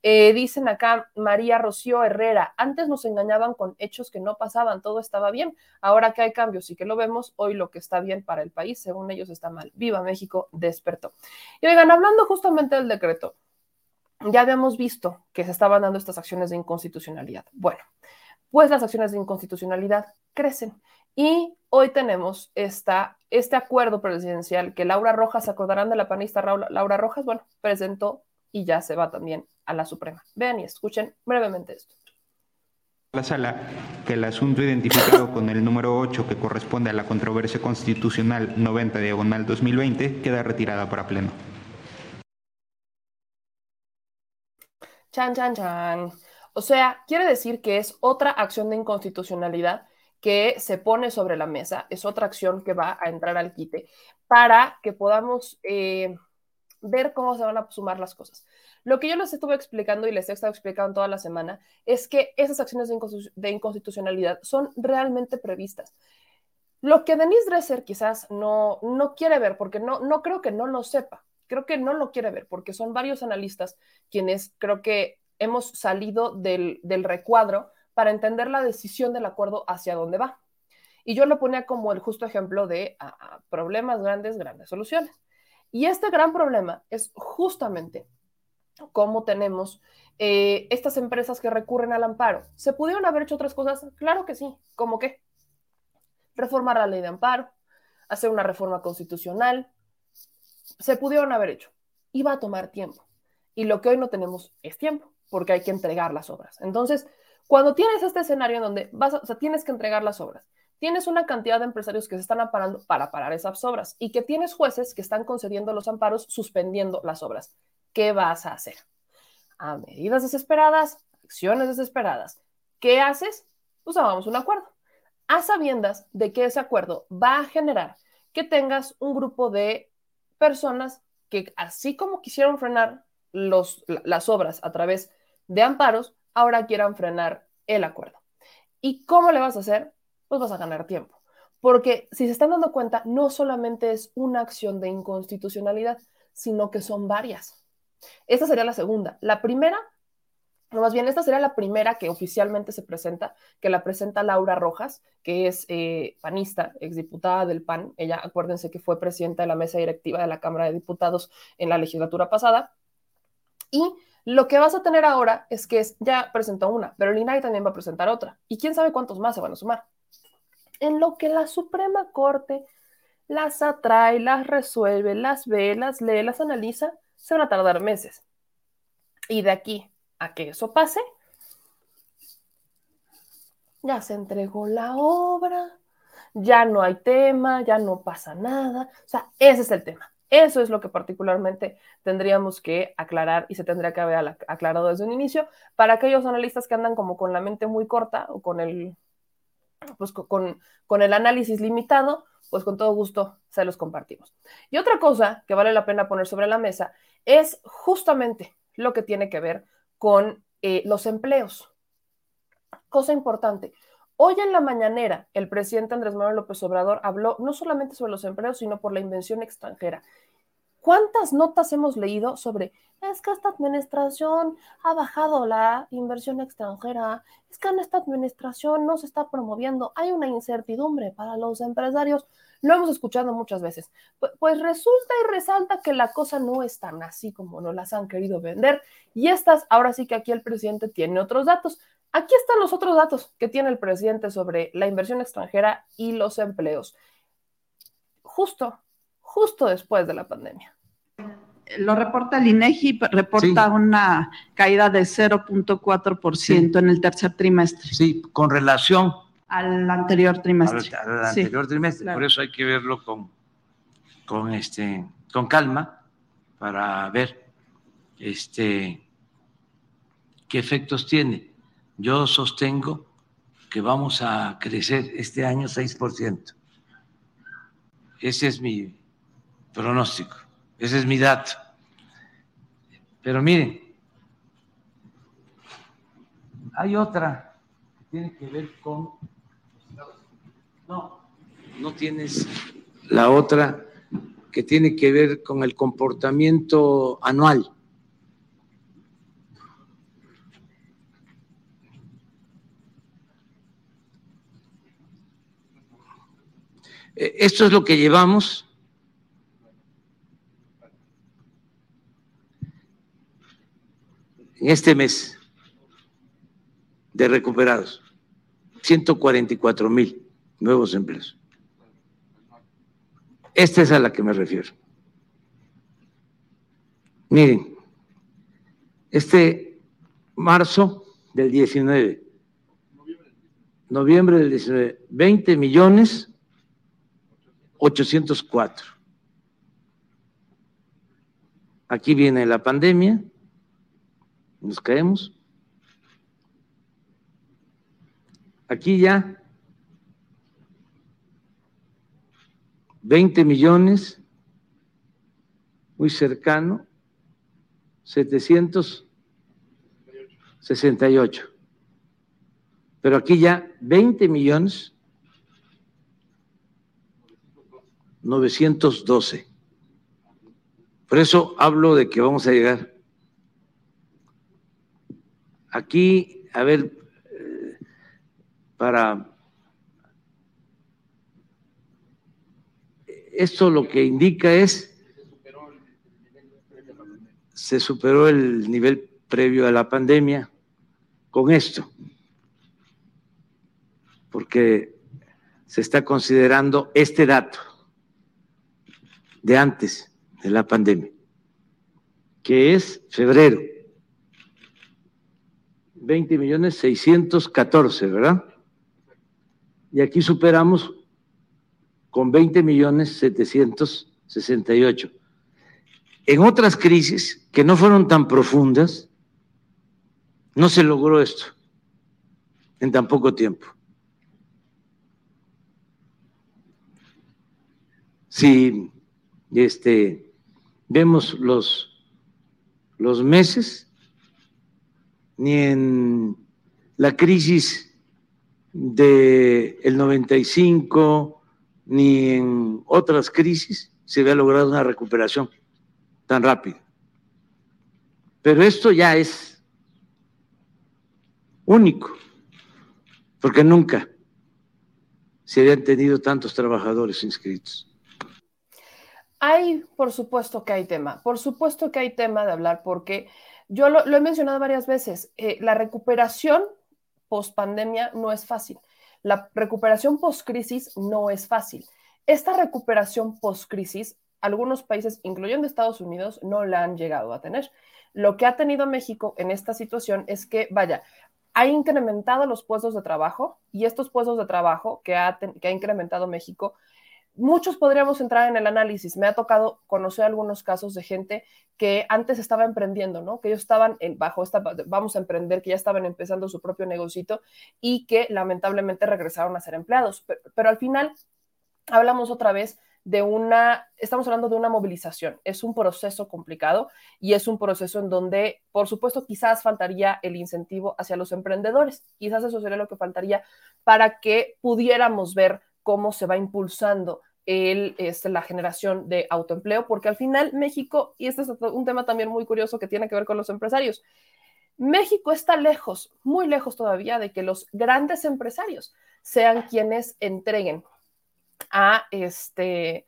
Eh, dicen acá María Rocío Herrera, antes nos engañaban con hechos que no pasaban, todo estaba bien, ahora que hay cambios y que lo vemos, hoy lo que está bien para el país, según ellos está mal. Viva México, despertó. Y oigan, hablando justamente del decreto, ya habíamos visto que se estaban dando estas acciones de inconstitucionalidad. Bueno, pues las acciones de inconstitucionalidad crecen. Y hoy tenemos esta, este acuerdo presidencial que Laura Rojas, ¿se acordarán de la panista Laura Rojas? Bueno, presentó y ya se va también a la Suprema. Vean y escuchen brevemente esto. La sala que el asunto identificado con el número 8 que corresponde a la controversia constitucional 90 diagonal 2020 queda retirada para pleno. Chan, chan, chan. O sea, quiere decir que es otra acción de inconstitucionalidad que se pone sobre la mesa, es otra acción que va a entrar al quite para que podamos eh, ver cómo se van a sumar las cosas. Lo que yo les estuve explicando y les he estado explicando toda la semana es que esas acciones de, inconstitucionalidad son realmente previstas. Lo que Denise Dresser quizás no, no quiere ver, porque no, no creo que no lo sepa, creo que no lo quiere ver, porque son varios analistas quienes creo que hemos salido del, recuadro para entender la decisión del acuerdo hacia dónde va. Y yo lo ponía como el justo ejemplo de problemas grandes, grandes soluciones. Y este gran problema es justamente cómo tenemos eh, estas empresas que recurren al amparo. ¿Se pudieron haber hecho otras cosas? Claro que sí. ¿Cómo qué? Reformar la ley de amparo, hacer una reforma constitucional. Se pudieron haber hecho. Iba a tomar tiempo. Y lo que hoy no tenemos es tiempo porque hay que entregar las obras. Entonces, cuando tienes este escenario en donde vas, o sea, tienes que entregar las obras, tienes una cantidad de empresarios que se están amparando para parar esas obras y que tienes jueces que están concediendo los amparos suspendiendo las obras. ¿Qué vas a hacer? A medidas desesperadas, acciones desesperadas. ¿Qué haces? Pues hagamos un acuerdo. A sabiendas de que ese acuerdo va a generar que tengas un grupo de personas que así como quisieron frenar las obras a través de amparos ahora quieran frenar el acuerdo. ¿Y cómo le vas a hacer? Pues vas a ganar tiempo. Porque si se están dando cuenta, no solamente es una acción de inconstitucionalidad, sino que son varias. Esta sería la segunda. La primera, no más bien, esta sería la primera que oficialmente se presenta, que la presenta Laura Rojas, que es eh, panista, exdiputada del PAN. Ella, acuérdense que fue presidenta de la mesa directiva de la Cámara de Diputados en la legislatura pasada. Y lo que vas a tener ahora es que ya presentó una, pero el INAI también va a presentar otra. Y quién sabe cuántos más se van a sumar. En lo que la Suprema Corte las atrae, las resuelve, las ve, las lee, las analiza, se van a tardar meses. Y de aquí a que eso pase, ya se entregó la obra, ya no hay tema, ya no pasa nada. O sea, ese es el tema. Eso es lo que particularmente tendríamos que aclarar y se tendría que haber aclarado desde un inicio para aquellos analistas que andan como con la mente muy corta o con el, pues con, con el análisis limitado, pues con todo gusto se los compartimos. Y otra cosa que vale la pena poner sobre la mesa es justamente lo que tiene que ver con eh, los empleos. Cosa importante, Hoy en la mañanera, el presidente Andrés Manuel López Obrador habló no solamente sobre los empleos, sino por la invención extranjera. ¿Cuántas notas hemos leído sobre es que esta administración ha bajado la inversión extranjera, es que en esta administración no se está promoviendo, hay una incertidumbre para los empresarios? Lo hemos escuchado muchas veces. Pues, resulta y resalta que la cosa no es tan así como nos las han querido vender. Y estas, ahora sí que aquí el presidente tiene otros datos. Aquí están los otros datos que tiene el presidente sobre la inversión extranjera y los empleos. Justo, justo después de la pandemia. Lo reporta el INEGI, reporta una caída de 0.4% en el tercer trimestre. Sí, con relación al anterior trimestre. Al, anterior trimestre, por eso hay que verlo con, con, este, con calma para ver este, qué efectos tiene. Yo sostengo que vamos a crecer este año 6%. Ese es mi pronóstico, ese es mi dato. Pero miren, hay otra que tiene que ver con... No, no tienes la otra que tiene que ver con el comportamiento anual. E, esto es lo que llevamos En este mes de recuperados, 144 mil nuevos empleos. Esta es a la que me refiero. Miren, este marzo del 19, noviembre del 19, 20 millones 804. Aquí viene la pandemia, nos caemos. Aquí ya 20 millones, muy cercano, 768. Pero aquí ya 20 millones 912. Por eso hablo de que vamos a llegar. Aquí, a ver, para esto lo que indica es se superó el nivel previo a la pandemia con esto, porque se está considerando este dato de antes de la pandemia, que es febrero. 20 millones 614, ¿verdad? Y aquí superamos con 20 millones 768. En otras crisis que no fueron tan profundas, no se logró esto en tan poco tiempo. Si este, vemos los, los meses, ni en la crisis del el 95, ni en otras crisis se había logrado una recuperación tan rápida. Pero esto ya es único, porque nunca se habían tenido tantos trabajadores inscritos. Hay, por supuesto que hay tema, por supuesto que hay tema de hablar porque yo lo, he mencionado varias veces, eh, la recuperación post pandemia no es fácil, la recuperación post crisis no es fácil. Esta recuperación post crisis, algunos países, incluyendo Estados Unidos, no la han llegado a tener. Lo que ha tenido México en esta situación es que, vaya, ha incrementado los puestos de trabajo y estos puestos de trabajo que ha, que ha incrementado México muchos podríamos entrar en el análisis. Me ha tocado conocer algunos casos de gente que antes estaba emprendiendo, ¿no? Que ellos estaban bajo esta, vamos a emprender, que ya estaban empezando su propio negocito y que lamentablemente regresaron a ser empleados. Pero, al final hablamos otra vez de una, estamos hablando de una movilización. Es un proceso complicado y es un proceso en donde, por supuesto, quizás faltaría el incentivo hacia los emprendedores. Quizás eso sería lo que faltaría para que pudiéramos ver cómo se va impulsando este, la generación de autoempleo, porque al final México, y este es un tema también muy curioso que tiene que ver con los empresarios, México está lejos, muy lejos todavía de que los grandes empresarios sean quienes entreguen a este,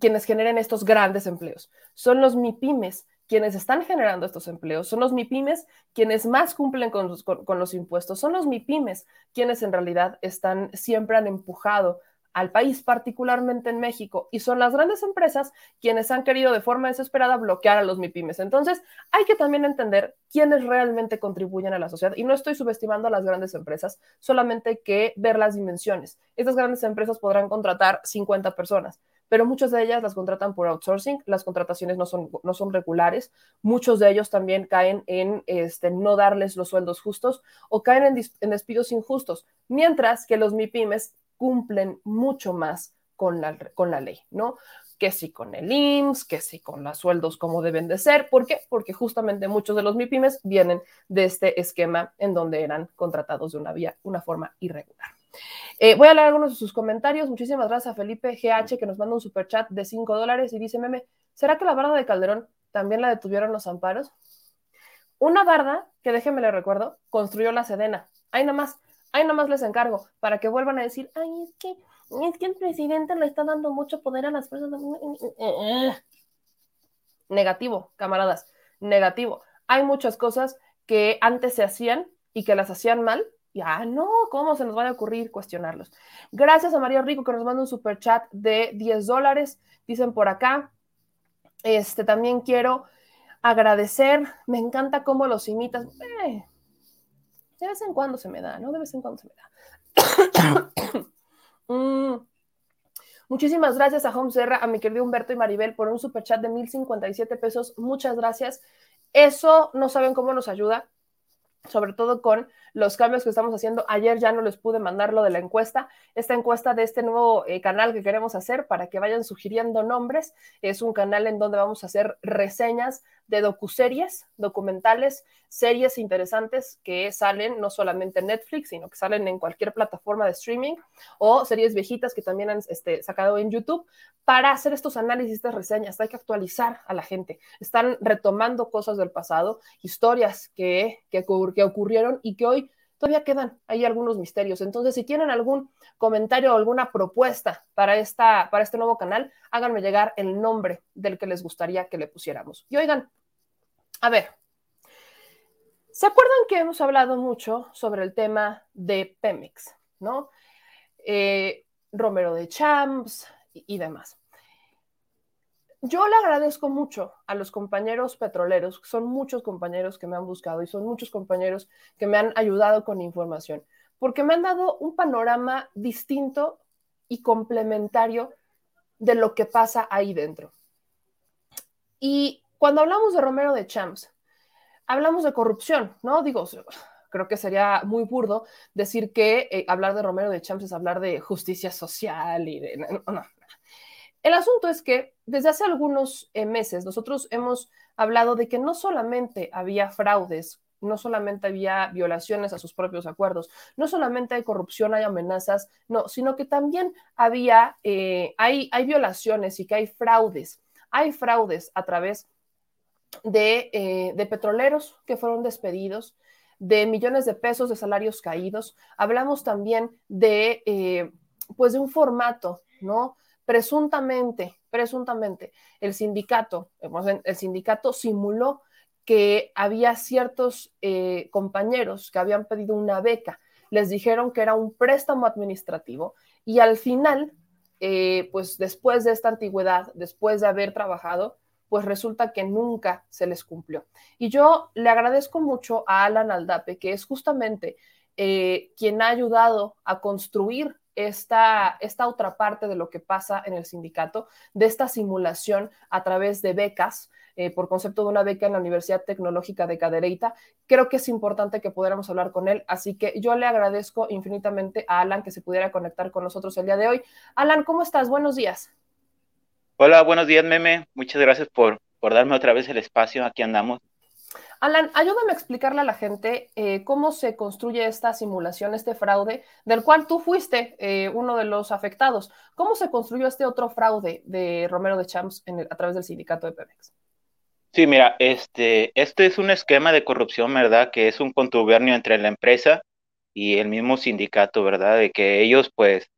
quienes generen estos grandes empleos. Son los MIPIMES quienes están generando estos empleos, son los MIPIMES quienes más cumplen con, con los impuestos, son los MIPIMES quienes en realidad están, siempre han empujado al país, particularmente en México, y son las grandes empresas quienes han querido de forma desesperada bloquear a los MIPIMES. Entonces, hay que también entender quiénes realmente contribuyen a la sociedad. Y no estoy subestimando a las grandes empresas, solamente que ver las dimensiones. Estas grandes empresas podrán contratar 50 personas, pero muchas de ellas las contratan por outsourcing, las contrataciones no son, no son regulares, muchos de ellos también caen en este, no darles los sueldos justos o caen en, en despidos injustos, mientras que los MIPIMES cumplen mucho más con la, con la ley, ¿no? Que si con el IMSS, que si con los sueldos como deben de ser. ¿Por qué? Porque justamente muchos de los MIPIMES vienen de este esquema en donde eran contratados de una vía, una forma irregular. Eh, voy a leer algunos de sus comentarios. Muchísimas gracias a Felipe GH que nos manda un super chat de 5 dólares y dice, meme, ¿será que la barda de Calderón también la detuvieron los amparos? Una barda que, déjenme le recuerdo, construyó la Sedena. Ahí nada más Ahí nomás les encargo para que vuelvan a decir, ay, es que, es que el presidente le está dando mucho poder a las personas. Negativo, camaradas, negativo. Hay muchas cosas que antes se hacían y que las hacían mal. Ya no, ¿cómo se nos va a ocurrir cuestionarlos? Gracias a María Rico que nos manda un super chat de 10 dólares. Dicen por acá. Este también quiero agradecer. Me encanta cómo los imitas. Eh, de vez en cuando se me da, ¿no? De vez en cuando se me da. Mm. Muchísimas gracias a Home Serra, a mi querido Humberto y Maribel por un super chat de 1057 pesos. Muchas gracias. Eso no saben cómo nos ayuda sobre todo con los cambios que estamos haciendo. Ayer ya no les pude mandar lo de la encuesta, esta encuesta de este nuevo eh, canal que queremos hacer para que vayan sugiriendo nombres. Es un canal en donde vamos a hacer reseñas de docuseries, documentales, series interesantes que salen no solamente en Netflix, sino que salen en cualquier plataforma de streaming o series viejitas que también han este, sacado en YouTube para hacer estos análisis, estas reseñas. Hay que actualizar a la gente. Están retomando cosas del pasado, historias que, que, ocurrieron y que hoy todavía quedan ahí algunos misterios. Entonces, si tienen algún comentario o alguna propuesta para, esta, para este nuevo canal, háganme llegar el nombre del que les gustaría que le pusiéramos. Y oigan, a ver, ¿se acuerdan que hemos hablado mucho sobre el tema de Pemex, ¿no? Eh, Romero de Champs y demás. Yo le agradezco mucho a los compañeros petroleros, son muchos compañeros que me han buscado y son muchos compañeros que me han ayudado con información, porque me han dado un panorama distinto y complementario de lo que pasa ahí dentro. Y cuando hablamos de Romero de Champs, hablamos de corrupción, ¿no? Digo, creo que sería muy burdo decir que eh, hablar de Romero de Champs es hablar de justicia social y de... No, no, el asunto es que desde hace algunos eh, meses nosotros hemos hablado de que no solamente había fraudes, no solamente había violaciones a sus propios acuerdos, no solamente hay corrupción, hay amenazas, no, sino que también había, eh, hay, hay violaciones y que hay fraudes. Hay fraudes a través de, eh, de petroleros que fueron despedidos, de millones de pesos de salarios caídos. Hablamos también de, pues de un formato, ¿no? presuntamente, presuntamente, el sindicato, el sindicato simuló que había ciertos eh, compañeros que habían pedido una beca, les dijeron que era un préstamo administrativo y al final, eh, pues después de esta antigüedad, después de haber trabajado, pues resulta que nunca se les cumplió. Y yo le agradezco mucho a Alan Aldape, que es justamente eh, quien ha ayudado a construir esta, esta otra parte de lo que pasa en el sindicato, de esta simulación a través de becas, eh, por concepto de una beca en la Universidad Tecnológica de Cadereyta. Creo que es importante que pudiéramos hablar con él, así que yo le agradezco infinitamente a Alan que se pudiera conectar con nosotros el día de hoy. Alan, ¿cómo estás? Buenos días. Hola, buenos días, Meme. Muchas gracias por, por darme otra vez el espacio. Aquí andamos. Alan, ayúdame a explicarle a la gente eh, cómo se construye esta simulación, este fraude, del cual tú fuiste eh, uno de los afectados. ¿Cómo se construyó este otro fraude de Romero de Champs a través del sindicato de Pemex? Sí, mira, este, este es un esquema de corrupción, ¿verdad? Que es un contubernio entre la empresa y el mismo sindicato, ¿verdad? De que ellos, pues,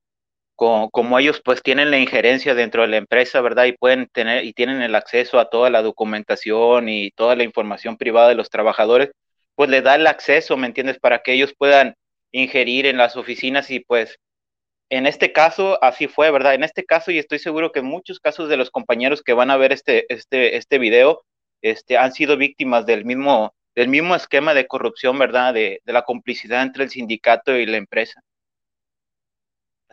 como, ellos pues tienen la injerencia dentro de la empresa, ¿verdad? Y pueden tener y tienen el acceso a toda la documentación y toda la información privada de los trabajadores, pues le da el acceso, ¿me entiendes? Para que ellos puedan ingerir en las oficinas y pues en este caso así fue, ¿verdad? En este caso y estoy seguro que muchos casos de los compañeros que van a ver este este este video este han sido víctimas del mismo del mismo esquema de corrupción, ¿verdad? De, de la complicidad entre el sindicato y la empresa.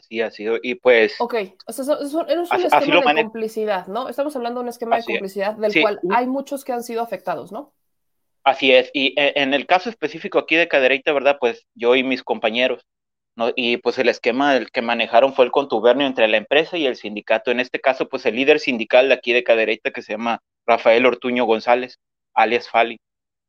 Así ha sido. Y pues. Ok, o sea, es un, esquema de complicidad, ¿no? Estamos hablando de un esquema de complicidad del cual hay muchos que han sido afectados, ¿no? Así es. Y eh, en el caso específico aquí de Cadereyta, ¿verdad? Pues yo y mis compañeros. ¿no? Y pues el esquema del que manejaron fue el contubernio entre la empresa y el sindicato. En este caso, pues el líder sindical de aquí de Cadereyta, que se llama Rafael Ortuño González, alias Fali,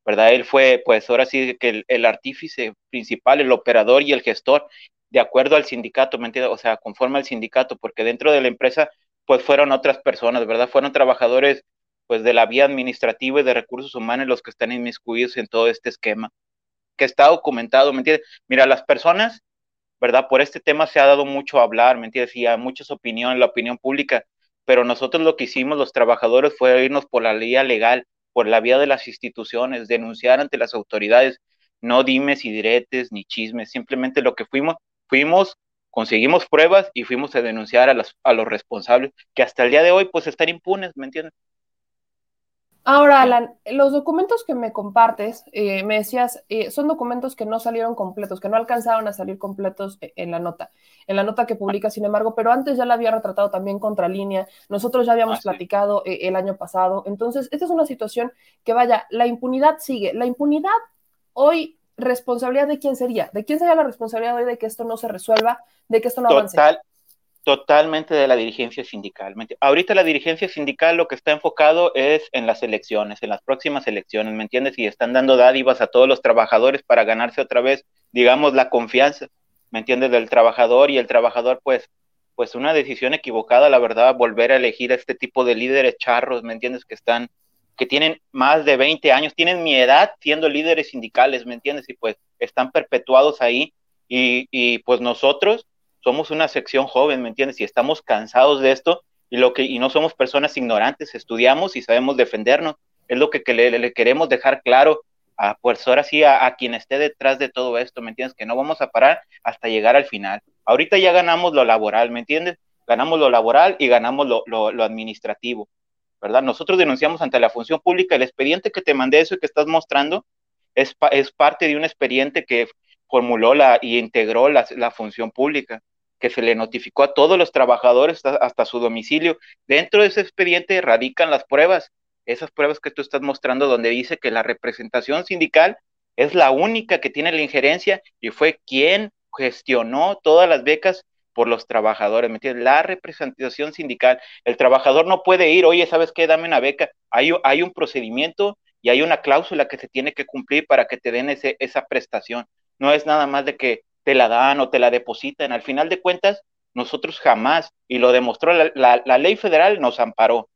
¿verdad? Él fue, pues ahora sí que el, el, artífice principal, el operador y el gestor de acuerdo al sindicato, ¿me? O sea, conforme al sindicato, porque dentro de la empresa, pues fueron otras personas, ¿verdad? Fueron trabajadores, pues de la vía administrativa y de recursos humanos los que están inmiscuidos en todo este esquema. que está documentado, ¿me entiendes? Mira, las personas, ¿verdad? Por este tema se ha dado mucho a hablar, ¿me entiendes? Y hay muchas opiniones, la opinión pública, pero nosotros lo que hicimos los trabajadores fue irnos por la vía legal, por la vía de las instituciones, denunciar ante las autoridades, no dimes y diretes ni chismes, simplemente lo que fuimos, fuimos, conseguimos pruebas y fuimos a denunciar a, a los responsables, que hasta el día de hoy pues están impunes, ¿me entiendes? Ahora, Alan, los documentos que me compartes, eh, me decías, eh, son documentos que no salieron completos, que no alcanzaron a salir completos eh, en la nota, en la nota que publica, sin embargo, pero antes ya la había retratado también Contralínea, nosotros ya habíamos ah, platicado el año pasado, entonces, esta es una situación que vaya, la impunidad sigue, la impunidad hoy, responsabilidad de quién sería, de quién sería la responsabilidad hoy de que esto no se resuelva, de que esto no avance. Totalmente de la dirigencia sindical. Ahorita la dirigencia sindical lo que está enfocado es en las elecciones, en las próximas elecciones, ¿me entiendes? Y están dando dádivas a todos los trabajadores para ganarse otra vez, digamos, la confianza, ¿me entiendes? Del trabajador y el trabajador, pues, pues una decisión equivocada, la verdad, volver a elegir a este tipo de líderes charros, ¿me entiendes? Que están, que tienen más de 20 años, tienen mi edad siendo líderes sindicales, ¿me entiendes? Y pues están perpetuados ahí y, y pues nosotros somos una sección joven, ¿me entiendes? Y estamos cansados de esto y, lo que, y no somos personas ignorantes, estudiamos y sabemos defendernos. Es lo que, le, queremos dejar claro a, pues ahora sí, a, quien esté detrás de todo esto, ¿me entiendes? Que no vamos a parar hasta llegar al final. Ahorita ya ganamos lo laboral, ¿me entiendes? Ganamos lo laboral y ganamos lo, lo, administrativo, ¿verdad? Nosotros denunciamos ante la función pública el expediente que te mandé, eso que estás mostrando, es, es parte de un expediente que formuló la, y integró la, la función pública que se le notificó a todos los trabajadores hasta, su domicilio. Dentro de ese expediente radican las pruebas, esas pruebas que tú estás mostrando donde dice que la representación sindical es la única que tiene la injerencia y fue quien gestionó todas las becas por los trabajadores, ¿me entiendes? La representación sindical. El trabajador no puede ir, oye, ¿sabes qué? Dame una beca. Hay, hay un procedimiento y hay una cláusula que se tiene que cumplir para que te den ese, esa prestación. No es nada más de que te la dan o te la depositan. Al final de cuentas, nosotros jamás, y lo demostró la, ley federal, nos amparó.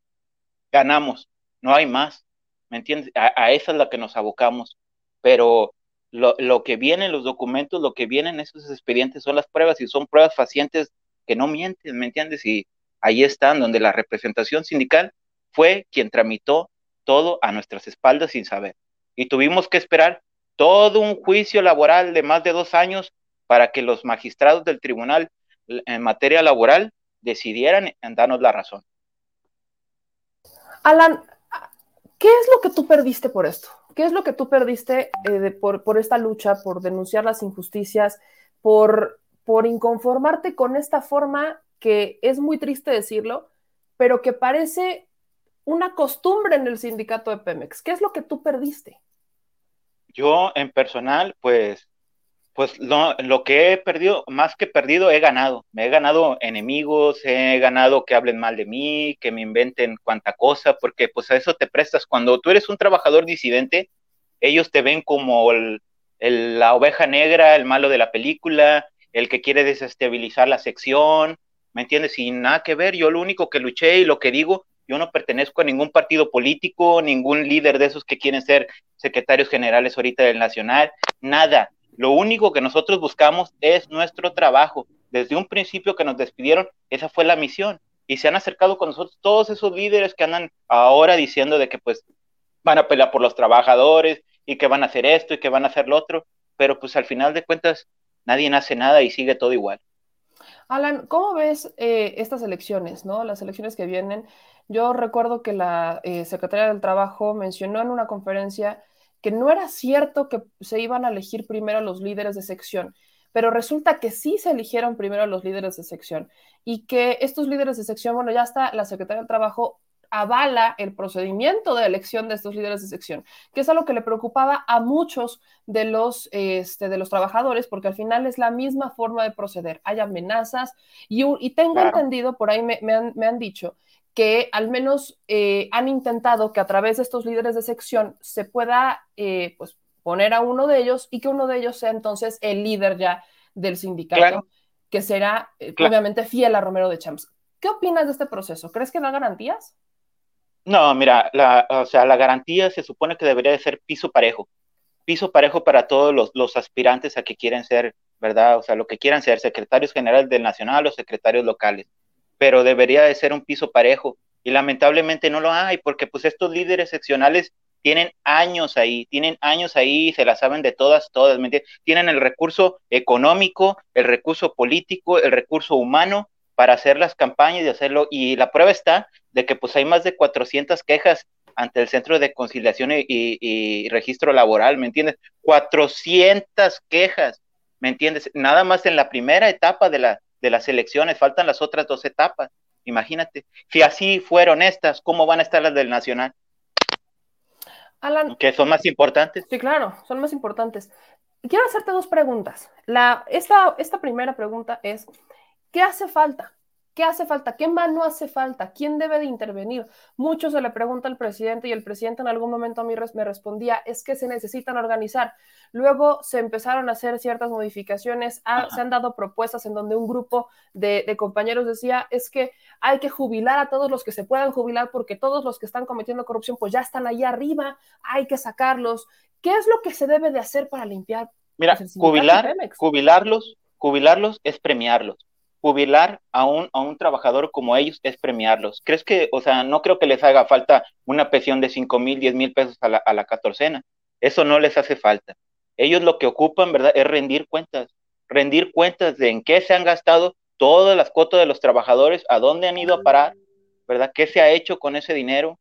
Ganamos, no hay más. ¿Me entiendes? A, esa es la que nos abocamos. Pero lo, lo, que viene en los documentos, lo que viene en esos expedientes son las pruebas y son pruebas facientes que no mienten, ¿me entiendes? Y ahí están, donde la representación sindical fue quien tramitó todo a nuestras espaldas sin saber. Y tuvimos que esperar todo un juicio laboral de más de dos años para que los magistrados del tribunal en materia laboral decidieran en darnos la razón. Alan, ¿qué es lo que tú perdiste por esto? ¿Qué es lo que tú perdiste eh, por, por, esta lucha, por denunciar las injusticias, por, por inconformarte con esta forma que es muy triste decirlo, pero que parece una costumbre en el sindicato de Pemex? ¿Qué es lo que tú perdiste? Yo en personal, pues pues lo, lo, que he perdido, más que perdido, he ganado. Me he ganado enemigos, he ganado que hablen mal de mí, que me inventen cuanta cosa, porque pues a eso te prestas. Cuando tú eres un trabajador disidente, ellos te ven como la oveja negra, el malo de la película, el que quiere desestabilizar la sección, ¿me entiendes? Sin nada que ver, yo lo único que luché y lo que digo, yo no pertenezco a ningún partido político, ningún líder de esos que quieren ser secretarios generales ahorita del Nacional, nada lo único que nosotros buscamos es nuestro trabajo. Desde un principio que nos despidieron, esa fue la misión. Y se han acercado con nosotros todos esos líderes que andan ahora diciendo de que pues van a pelear por los trabajadores y que van a hacer esto y que van a hacer lo otro. Pero pues al final de cuentas nadie hace nada y sigue todo igual. Alan, ¿cómo ves eh, estas elecciones, no? Las elecciones que vienen. Yo recuerdo que la eh, secretaria del Trabajo mencionó en una conferencia que no era cierto que se iban a elegir primero los líderes de sección, pero resulta que sí se eligieron primero los líderes de sección y que estos líderes de sección, bueno, ya está la Secretaría del Trabajo avala el procedimiento de elección de estos líderes de sección, que es algo que le preocupaba a muchos de los, este, de los trabajadores, porque al final es la misma forma de proceder. Hay amenazas y, y tengo entendido, por ahí me, han, me han dicho, que al menos eh, han intentado que a través de estos líderes de sección se pueda eh, pues, poner a uno de ellos y que uno de ellos sea entonces el líder ya del sindicato, que será eh, obviamente fiel a Romero de Champs. ¿Qué opinas de este proceso? ¿Crees que da garantías? No, mira, la, o sea, la garantía se supone que debería de ser piso parejo. piso parejo para todos los, los aspirantes a que quieren ser, ¿verdad? O sea, lo que quieran ser secretarios generales del Nacional o secretarios locales, pero debería de ser un piso parejo y lamentablemente no lo hay porque pues estos líderes seccionales tienen años ahí, tienen años ahí, se la saben de todas, todas, ¿me entiendes? Tienen el recurso económico, el recurso político, el recurso humano para hacer las campañas y hacerlo. Y la prueba está de que pues hay más de 400 quejas ante el Centro de Conciliación y, Registro Laboral, ¿me entiendes? 400 quejas, ¿me entiendes? Nada más en la primera etapa de, la, de las elecciones, faltan las otras dos etapas. Imagínate, si así fueron estas, ¿cómo van a estar las del Nacional? Alan. Que son más importantes. Sí, claro, son más importantes. Quiero hacerte dos preguntas. La, esta, esta primera pregunta es, ¿qué hace falta? ¿Qué hace falta? ¿Qué mano hace falta? ¿Quién debe de intervenir? Mucho se le pregunta al presidente y el presidente en algún momento a mí me respondía, es que se necesitan organizar. Luego se empezaron a hacer ciertas modificaciones, se han dado propuestas en donde un grupo de, de, compañeros decía, es que hay que jubilar a todos los que se puedan jubilar porque todos los que están cometiendo corrupción pues ya están ahí arriba, hay que sacarlos. ¿Qué es lo que se debe de hacer para limpiar? Mira, jubilar, jubilarlos, jubilarlos es premiarlos jubilar a un, a un trabajador como ellos es premiarlos. ¿Crees que, o sea, no creo que les haga falta una pensión de 5 mil, 10 mil pesos a la, a la catorcena? Eso no les hace falta. Ellos lo que ocupan, ¿verdad?, es rendir cuentas, rendir cuentas de en qué se han gastado todas las cuotas de los trabajadores, a dónde han ido a parar, ¿verdad? ¿Qué se ha hecho con ese dinero?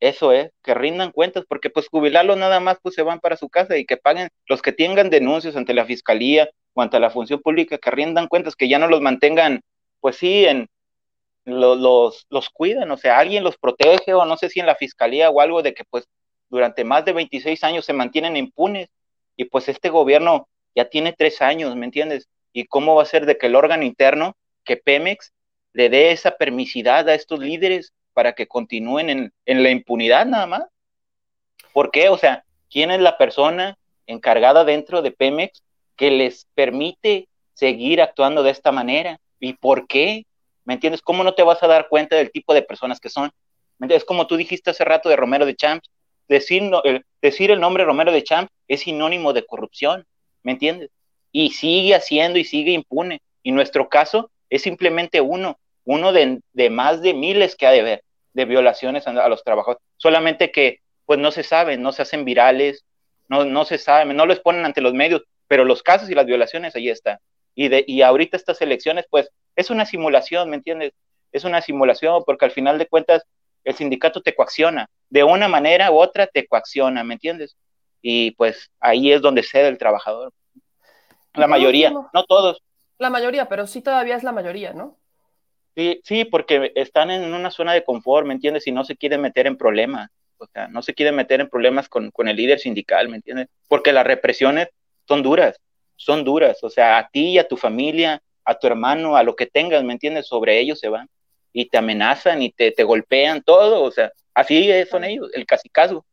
Eso es, que rindan cuentas, porque pues jubilarlos nada más pues se van para su casa y que paguen los que tengan denuncias ante la fiscalía cuanto a la función pública, que rindan cuentas, que ya no los mantengan, pues sí, en, los, los cuidan, o sea, alguien los protege, o no sé si en la fiscalía o algo de que pues durante más de 26 años se mantienen impunes, y pues este gobierno ya tiene tres años, ¿me entiendes? ¿Y cómo va a ser de que el órgano interno, que Pemex, le dé esa permisidad a estos líderes para que continúen en, en la impunidad nada más? ¿Por qué? O sea, ¿quién es la persona encargada dentro de Pemex que les permite seguir actuando de esta manera. ¿Y por qué? ¿Me entiendes? ¿Cómo no te vas a dar cuenta del tipo de personas que son? ¿Me entiendes? Como tú dijiste hace rato de Romero de Champs, decir, el, decir el nombre Romero de Champs es sinónimo de corrupción, ¿me entiendes? Y sigue haciendo y sigue impune. Y nuestro caso es simplemente uno, uno de, de más de miles que ha de haber de violaciones a, los trabajadores. Solamente que pues no se sabe, no se hacen virales, no, no se sabe, no los ponen ante los medios, pero los casos y las violaciones ahí están. Y, de, y ahorita estas elecciones, pues es una simulación, ¿me entiendes? Es una simulación porque al final de cuentas el sindicato te coacciona, de una manera u otra te coacciona, ¿me entiendes? Y pues ahí es donde cede el trabajador. La mayoría, no todos. La mayoría, pero sí todavía es la mayoría, ¿no? Sí, sí, porque están en una zona de confort, ¿me entiendes? Y no se quieren meter en problemas. O sea, no se quieren meter en problemas con, con el líder sindical, ¿me entiendes? Porque las represiones son duras, son duras. O sea, a ti y a tu familia, a tu hermano, a lo que tengas, ¿me entiendes? Sobre ellos se van y te amenazan y te, te golpean, todo. O sea, así son ellos, el casicazgo.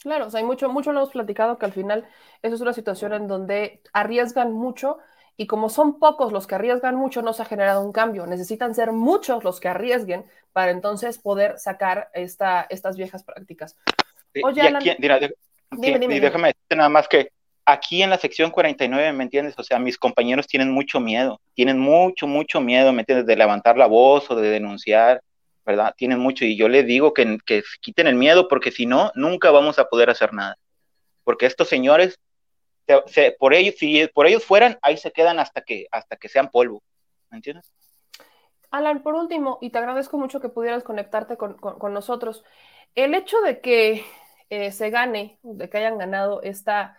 Claro, o sea, hay mucho, mucho lo hemos platicado que al final eso es una situación en donde arriesgan mucho y como son pocos los que arriesgan mucho, no se ha generado un cambio. Necesitan ser muchos los que arriesguen para entonces poder sacar esta, estas viejas prácticas. Oye, Alan, y déjame decirte nada más que aquí en la sección 49, ¿me entiendes? O sea, mis compañeros tienen mucho miedo, tienen mucho, mucho miedo, ¿me entiendes? De levantar la voz o de denunciar, ¿verdad? Tienen mucho y yo les digo que, quiten el miedo porque si no, nunca vamos a poder hacer nada. Porque estos señores, se, por ellos, si por ellos fueran, ahí se quedan hasta que, hasta que sean polvo, ¿me entiendes? Alan, por último, y te agradezco mucho que pudieras conectarte con, con, nosotros, el hecho de que eh, se gane, de que hayan ganado esta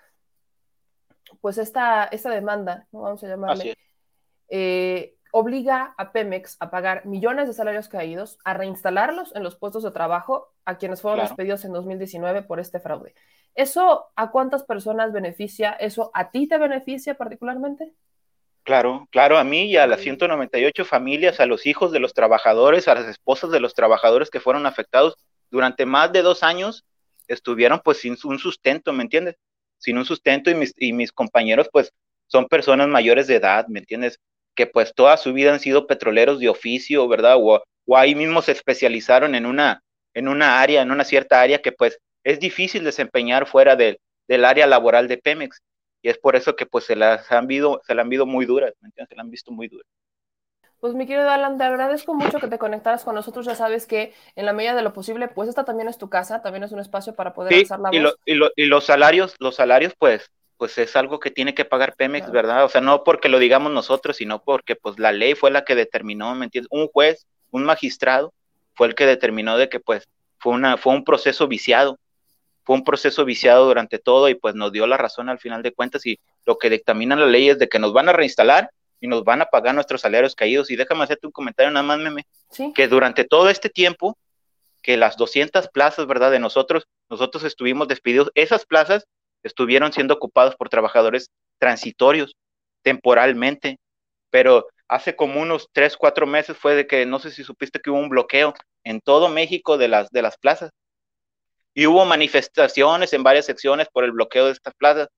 pues esta, esta demanda, ¿no? vamos a llamarle, eh, obliga a Pemex a pagar millones de salarios caídos, a reinstalarlos en los puestos de trabajo a quienes fueron despedidos en 2019 por este fraude. ¿Eso a cuántas personas beneficia? ¿Eso a ti te beneficia particularmente? Claro, claro, a mí y a las 198 familias, a los hijos de los trabajadores, a las esposas de los trabajadores que fueron afectados durante más de dos años, estuvieron pues sin un sustento, ¿me entiendes? Sin un sustento y mis, compañeros pues son personas mayores de edad, ¿me entiendes? Que pues toda su vida han sido petroleros de oficio, ¿verdad? O, ahí mismo se especializaron en una, en una área, en una cierta área que pues es difícil desempeñar fuera del, del área laboral de Pemex. Y es por eso que pues se las han visto, se la han visto muy duras, ¿me entiendes? Se la han visto muy duras. Pues mi querido Alan, te agradezco mucho que te conectaras con nosotros. Ya sabes que en la medida de lo posible, pues esta también es tu casa, también es un espacio para poder sí, la y, voz. y, lo, y, los salarios, los salarios, pues, pues es algo que tiene que pagar Pemex, Claro. ¿verdad? O sea, no porque lo digamos nosotros, sino porque pues la ley fue la que determinó, ¿me entiendes? Un juez, un magistrado, fue el que determinó de que pues fue una, fue un proceso viciado, fue un proceso viciado durante todo y pues nos dio la razón al final de cuentas y lo que dictamina la ley es de que nos van a reinstalar y nos van a pagar nuestros salarios caídos. Y déjame hacerte un comentario nada más, meme, Sí, que durante todo este tiempo, que las 200 plazas, ¿verdad? De nosotros, nosotros estuvimos despedidos, esas plazas estuvieron siendo ocupadas por trabajadores transitorios, temporalmente, pero hace como unos 3, 4 meses fue de que, no sé si supiste que hubo un bloqueo en todo México de las, de las plazas. Y hubo manifestaciones en varias secciones por el bloqueo de estas plazas.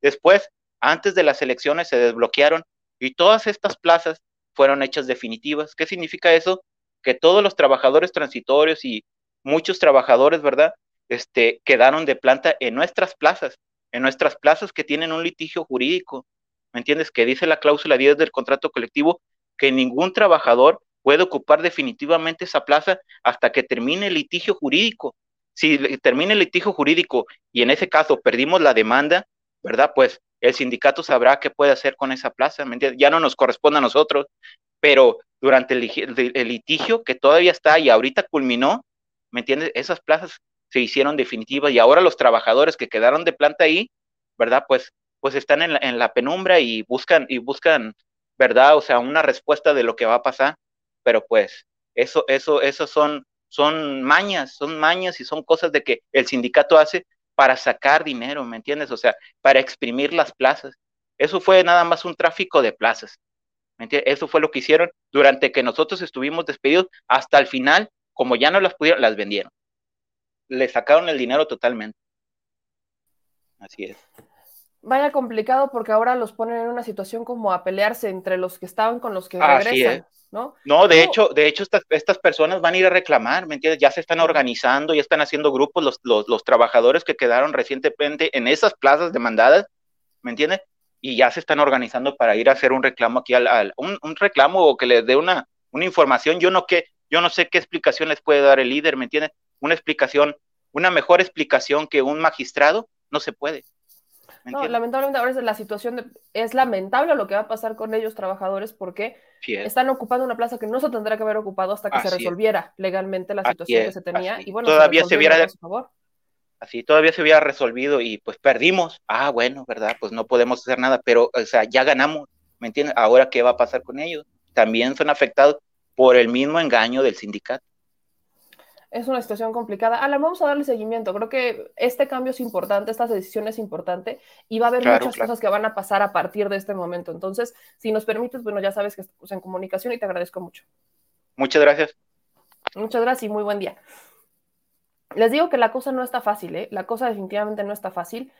Después, antes de las elecciones, se desbloquearon y todas estas plazas fueron hechas definitivas. ¿Qué significa eso? Que todos los trabajadores transitorios y muchos trabajadores, ¿verdad? Este, quedaron de planta en nuestras plazas, en nuestras plazas que tienen un litigio jurídico. ¿Me entiendes? Que dice la cláusula 10 del contrato colectivo que ningún trabajador puede ocupar definitivamente esa plaza hasta que termine el litigio jurídico. Si termina el litigio jurídico y en ese caso perdimos la demanda, ¿verdad? Pues el sindicato sabrá qué puede hacer con esa plaza, ¿me? Ya no nos corresponde a nosotros, pero durante el, litigio que todavía está y ahorita culminó, ¿me entiendes? Esas plazas se hicieron definitivas y ahora los trabajadores que quedaron de planta ahí, ¿verdad? Pues, pues están en la, en la penumbra y buscan, y buscan, ¿verdad? O sea, una respuesta de lo que va a pasar, pero pues eso, eso, eso son, son mañas, son mañas y son cosas de que el sindicato hace para sacar dinero, ¿me entiendes? O sea, para exprimir las plazas. Eso fue nada más un tráfico de plazas. ¿Me entiendes? Eso fue lo que hicieron durante que nosotros estuvimos despedidos. Hasta el final, como ya no las pudieron, las vendieron. Le sacaron el dinero totalmente. Así es. Vaya complicado porque ahora los ponen en una situación como a pelearse entre los que estaban con los que Así regresan, es. ¿no? No, de hecho, de hecho, estas, estas personas van a ir a reclamar, ¿me entiendes? Ya se están organizando, ya están haciendo grupos los, los, los trabajadores que quedaron recientemente en esas plazas demandadas, ¿me entiendes? Y ya se están organizando para ir a hacer un reclamo aquí al, al un, un, reclamo o que les dé una, una información. Yo no que, yo no sé qué explicación les puede dar el líder, ¿me entiendes? Una explicación, una mejor explicación que un magistrado, no se puede. No, lamentablemente ahora es la situación de, es lamentable lo que va a pasar con ellos trabajadores porque están ocupando una plaza que no se tendrá que haber ocupado hasta que Así se resolviera es. legalmente la situación es, que se tenía así. y bueno, todavía se, se hubiera favor. así todavía se hubiera resolvido y pues perdimos. Ah, bueno, ¿verdad? Pues no podemos hacer nada, pero o sea, ya ganamos, ¿me entiendes? Ahora qué va a pasar con ellos? También son afectados por el mismo engaño del sindicato es una situación complicada. Alan, vamos a darle seguimiento. Creo que este cambio es importante, esta decisión es importante y va a haber claro, muchas claro. cosas que van a pasar a partir de este momento. Entonces, si nos permites, bueno, ya sabes que estamos en comunicación y te agradezco mucho. Muchas gracias. Muchas gracias y muy buen día. Les digo que la cosa no está fácil, ¿eh? La cosa definitivamente no está fácil.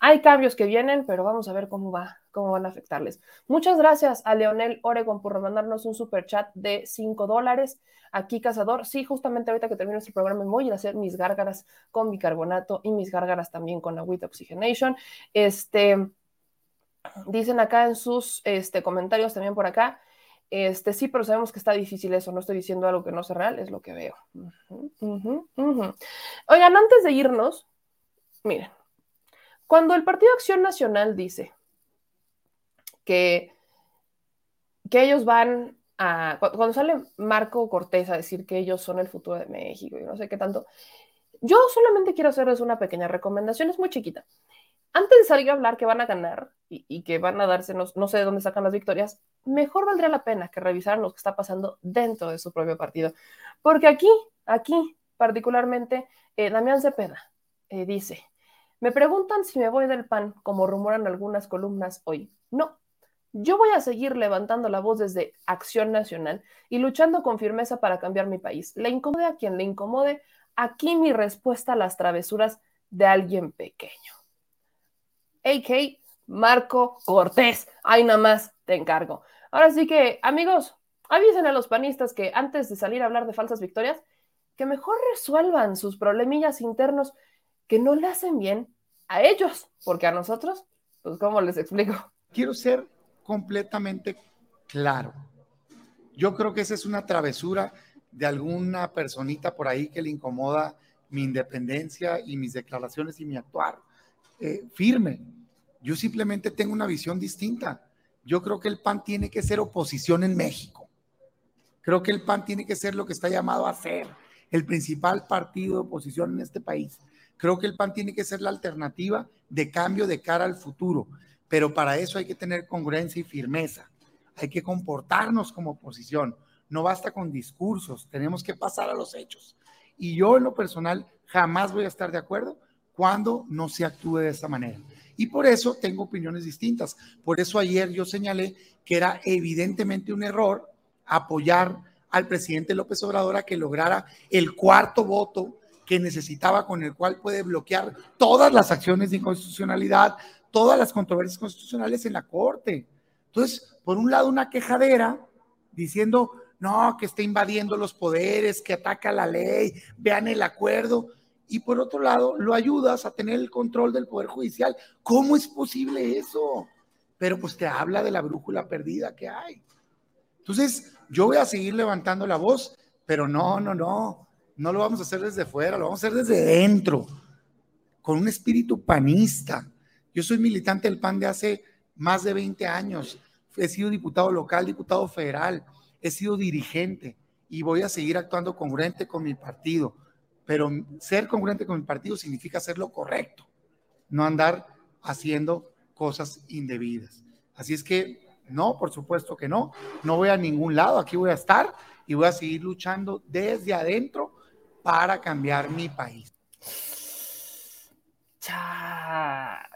Hay cambios que vienen, pero vamos a ver cómo va, cómo van a afectarles. Muchas gracias a Leonel Oregon por mandarnos un super chat de 5 dólares. Aquí, Cazador, sí, justamente ahorita que termino este programa me voy a ir a hacer mis gárgaras con bicarbonato y mis gárgaras también con agüita oxygenation. Este, dicen acá en sus este, comentarios también por acá, este, sí, pero sabemos que está difícil eso, no estoy diciendo algo que no sea real, es lo que veo. Oigan, antes de irnos, miren, cuando el Partido Acción Nacional dice que, que ellos van a, cuando sale Marco Cortés a decir que ellos son el futuro de México y no sé qué tanto, yo solamente quiero hacerles una pequeña recomendación, es muy chiquita. Antes de salir a hablar que van a ganar y, que van a darse, no, no, sé de dónde sacan las victorias, mejor valdría la pena que revisaran lo que está pasando dentro de su propio partido. Porque aquí, aquí particularmente, eh, Damián Cepeda eh, dice, me preguntan si me voy del PAN, como rumoran algunas columnas hoy. No, yo voy a seguir levantando la voz desde Acción Nacional y luchando con firmeza para cambiar mi país. Le incomode a quien le incomode, aquí mi respuesta a las travesuras de alguien pequeño. AK Marco Cortés. Ahí nada más te encargo. Ahora sí que, amigos, avisen a los panistas que antes de salir a hablar de falsas victorias, que mejor resuelvan sus problemillas internos que no le hacen bien a ellos, porque a nosotros, pues, ¿cómo les explico? Quiero ser completamente claro. Yo creo que esa es una travesura de alguna personita por ahí que le incomoda mi independencia y mis declaraciones y mi actuar eh, firme. Yo simplemente tengo una visión distinta. Yo creo que el PAN tiene que ser oposición en México. Creo que el PAN tiene que ser lo que está llamado a ser el principal partido de oposición en este país. Creo que el PAN tiene que ser la alternativa de cambio de cara al futuro, pero para eso hay que tener congruencia y firmeza. Hay que comportarnos como oposición. No basta con discursos, tenemos que pasar a los hechos. Y yo en lo personal jamás voy a estar de acuerdo cuando no se actúe de esta manera. Y por eso tengo opiniones distintas. Por eso ayer yo señalé que era evidentemente un error apoyar al presidente López Obrador a que lograra el cuarto voto que necesitaba, con el cual puede bloquear todas las acciones de inconstitucionalidad, todas las controversias constitucionales en la Corte. Entonces, por un lado, una quejadera diciendo, no, que está invadiendo los poderes, que ataca la ley, vean el acuerdo. Y por otro lado, lo ayudas a tener el control del Poder Judicial. ¿Cómo es posible eso? Pero pues te habla de la brújula perdida que hay. Entonces, yo voy a seguir levantando la voz, pero no, no, no, no lo vamos a hacer desde fuera, lo vamos a hacer desde dentro, con un espíritu panista. Yo soy militante del PAN de hace más de 20 años, he sido diputado local, diputado federal, he sido dirigente y voy a seguir actuando congruente con mi partido. Pero ser congruente con mi partido significa hacer lo correcto, no andar haciendo cosas indebidas. Así es que no, por supuesto que no. No voy a ningún lado. Aquí voy a estar y voy a seguir luchando desde adentro para cambiar mi país. Chas.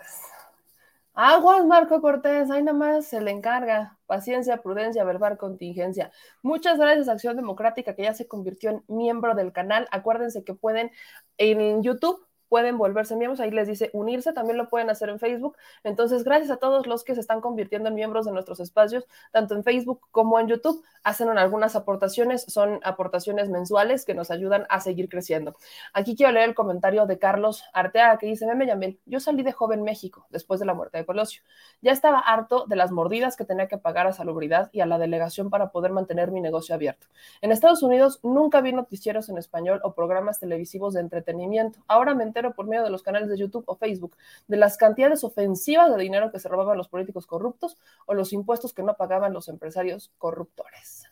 Aguas, Marco Cortés, ahí nada más se le encarga. Paciencia, prudencia, verbal, contingencia. Muchas gracias, Acción Democrática, que ya se convirtió en miembro del canal. Acuérdense que pueden en YouTube pueden volverse miembros, ahí les dice unirse, también lo pueden hacer en Facebook. Entonces, gracias a todos los que se están convirtiendo en miembros de nuestros espacios, tanto en Facebook como en YouTube, hacen algunas aportaciones, son aportaciones mensuales que nos ayudan a seguir creciendo. Aquí quiero leer el comentario de Carlos Arteaga que dice, Meme Yamel, yo salí de joven México después de la muerte de Colosio. Ya estaba harto de las mordidas que tenía que pagar a Salubridad y a la delegación para poder mantener mi negocio abierto. En Estados Unidos nunca vi noticieros en español o programas televisivos de entretenimiento. Ahora me por medio de los canales de YouTube o Facebook de las cantidades ofensivas de dinero que se robaban los políticos corruptos o los impuestos que no pagaban los empresarios corruptores.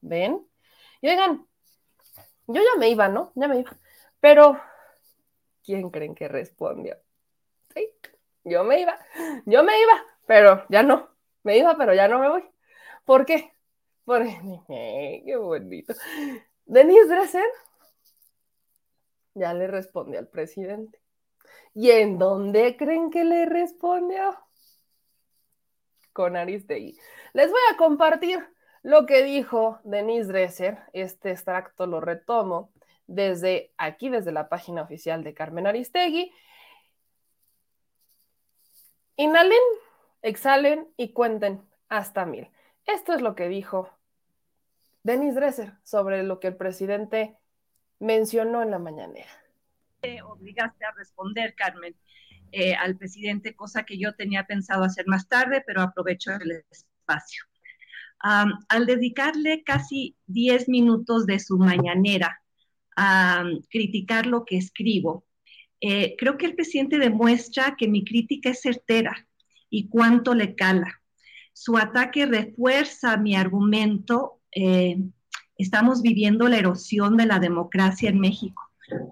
¿Ven? Y oigan, yo ya me iba, ¿no? Ya me iba. Pero, ¿quién creen que respondió? Yo me iba, yo me iba, pero ya no. Me iba, pero ya no me voy. ¿Por qué? Porque, qué bonito. Denise Dresser ya le responde al presidente. ¿Y en dónde creen que le respondió? Con Aristegui. Les voy a compartir lo que dijo Denise Dresser. Este extracto lo retomo desde aquí, desde la página oficial de Carmen Aristegui. Inhalen, exhalen y cuenten hasta mil. Esto es lo que dijo Denise Dresser sobre lo que el presidente mencionó en la mañanera. Te obligaste a responder, Carmen, eh, al presidente, cosa que yo tenía pensado hacer más tarde, pero aprovecho el espacio. al dedicarle casi 10 minutos de su mañanera a criticar lo que escribo, eh, creo que el presidente demuestra que mi crítica es certera y cuánto le cala. Su ataque refuerza mi argumento eh, estamos viviendo la erosión de la democracia en México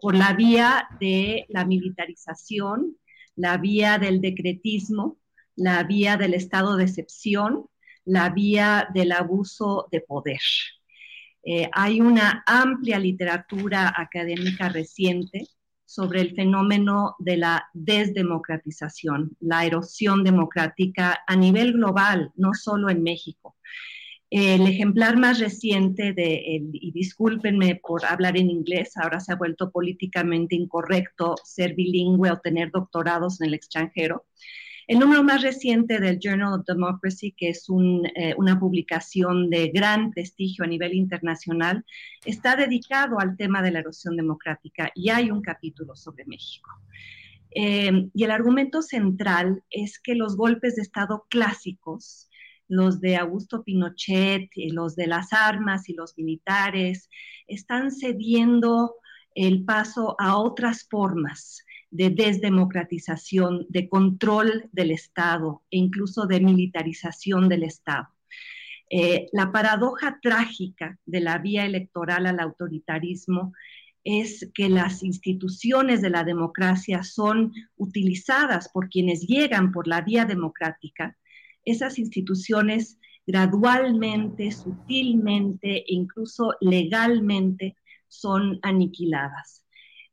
por la vía de la militarización, la vía del decretismo, la vía del estado de excepción, la vía del abuso de poder. Eh, hay una amplia literatura académica reciente sobre el fenómeno de la desdemocratización, la erosión democrática a nivel global, no solo en México. El ejemplar más reciente de, y discúlpenme por hablar en inglés, ahora se ha vuelto políticamente incorrecto ser bilingüe o tener doctorados en el extranjero. El número más reciente del Journal of Democracy, que es eh, una publicación de gran prestigio a nivel internacional, está dedicado al tema de la erosión democrática y hay un capítulo sobre México. Eh, y el argumento central es que los golpes de Estado clásicos, los de Augusto Pinochet, los de las armas y los militares, están cediendo el paso a otras formas de desdemocratización, de control del Estado e incluso de militarización del Estado. Eh, la paradoja trágica de la vía electoral al autoritarismo es que las instituciones de la democracia son utilizadas por quienes llegan por la vía democrática. Esas instituciones gradualmente, sutilmente e incluso legalmente son aniquiladas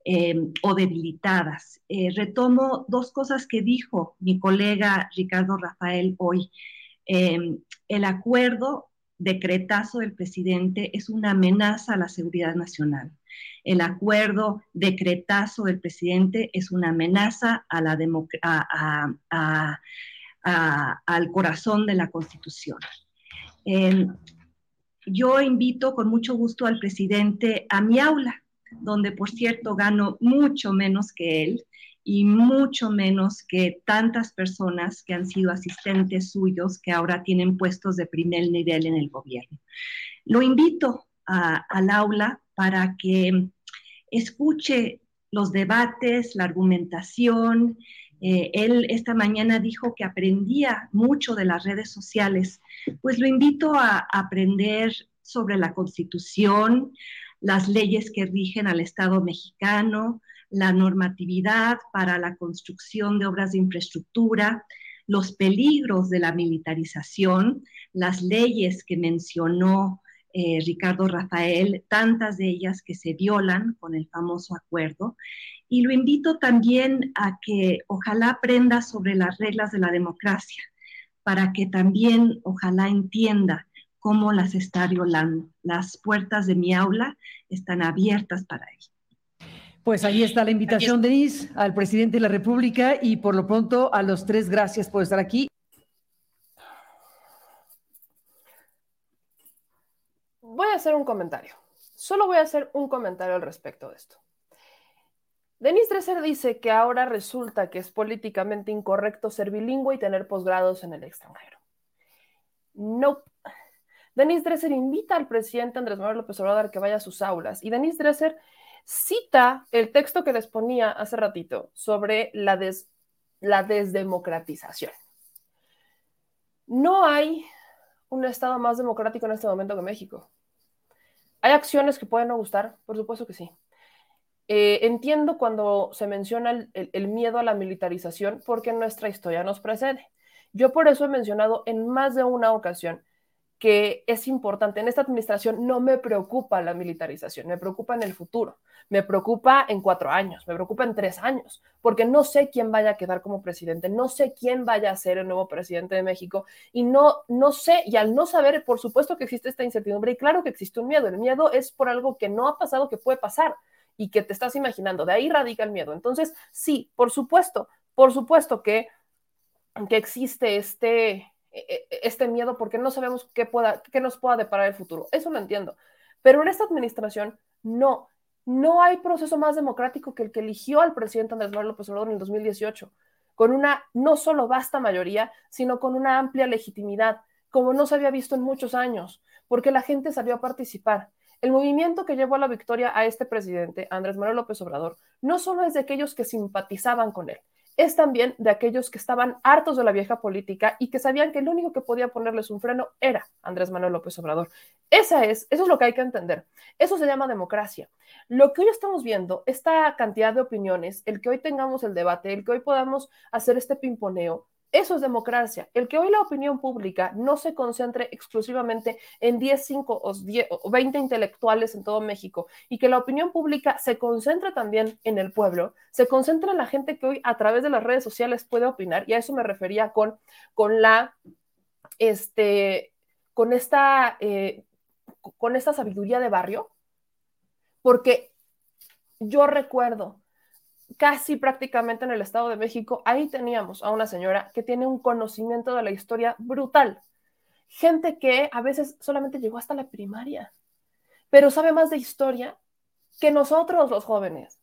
eh, o debilitadas. Eh, retomo dos cosas que dijo mi colega Ricardo Rafael hoy. Eh, el acuerdo decretazo del presidente es una amenaza a la seguridad nacional. El acuerdo decretazo del presidente es una amenaza a la al corazón de la Constitución. yo invito con mucho gusto al presidente a mi aula, donde por cierto gano mucho menos que él y mucho menos que tantas personas que han sido asistentes suyos que ahora tienen puestos de primer nivel en el gobierno. Lo invito al aula para que escuche los debates, la argumentación. Eh, él esta mañana dijo que aprendía mucho de las redes sociales. Pues lo invito a aprender sobre la constitución, las leyes que rigen al Estado mexicano, la normatividad para la construcción de obras de infraestructura, los peligros de la militarización, las leyes que mencionó eh, Ricardo Rafael, tantas de ellas que se violan con el famoso acuerdo. Y lo invito también a que ojalá aprenda sobre las reglas de la democracia, para que también ojalá entienda cómo las está violando. Las puertas de mi aula están abiertas para él. Pues ahí está la invitación, Denise, al presidente de la República y por lo pronto a los tres, gracias por estar aquí. Voy a hacer un comentario. Solo voy a hacer un comentario al respecto de esto. Denise Dresser dice que ahora resulta que es políticamente incorrecto ser bilingüe y tener posgrados en el extranjero. No. Denise Dresser invita al presidente Andrés Manuel López Obrador a que vaya a sus aulas y Denise Dresser cita el texto que les ponía hace ratito sobre la, la desdemocratización. No hay un Estado más democrático en este momento que México. ¿Hay acciones que pueden no gustar? Por supuesto que sí. Eh, entiendo cuando se menciona el, miedo a la militarización porque nuestra historia nos precede. Yo por eso he mencionado en más de una ocasión que es importante. En esta administración no me preocupa la militarización, me preocupa en el futuro, me preocupa en cuatro años, me preocupa en tres años, porque no sé quién vaya a quedar como presidente, no sé quién vaya a ser el nuevo presidente de México y no, no sé, y al no saber, por supuesto que existe esta incertidumbre y claro que existe un miedo, el miedo es por algo que no ha pasado, que puede pasar y que te estás imaginando, de ahí radica el miedo. Entonces, sí, por supuesto, por supuesto que, que existe este este miedo porque no sabemos qué, pueda, qué nos pueda deparar el futuro. Eso lo entiendo. Pero en esta administración no, no hay proceso más democrático que el que eligió al presidente Andrés Manuel López Obrador en el 2018, con una no solo vasta mayoría, sino con una amplia legitimidad, como no se había visto en muchos años, porque la gente salió a participar. El movimiento que llevó a la victoria a este presidente, Andrés Manuel López Obrador, no solo es de aquellos que simpatizaban con él, es también de aquellos que estaban hartos de la vieja política y que sabían que el único que podía ponerles un freno era Andrés Manuel López Obrador. Esa es, eso es lo que hay que entender. Eso se llama democracia. Lo que hoy estamos viendo, esta cantidad de opiniones, el que hoy tengamos el debate, el que hoy podamos hacer este pimponeo, eso es democracia. El que hoy la opinión pública no se concentre exclusivamente en 10, 5 o, 10, o 20 intelectuales en todo México y que la opinión pública se concentre también en el pueblo, se concentre en la gente que hoy a través de las redes sociales puede opinar y a eso me refería con, con la, este, con esta, eh, con esta sabiduría de barrio, porque yo recuerdo casi prácticamente en el Estado de México, ahí teníamos a una señora que tiene un conocimiento de la historia brutal. Gente que a veces solamente llegó hasta la primaria, pero sabe más de historia que nosotros los jóvenes.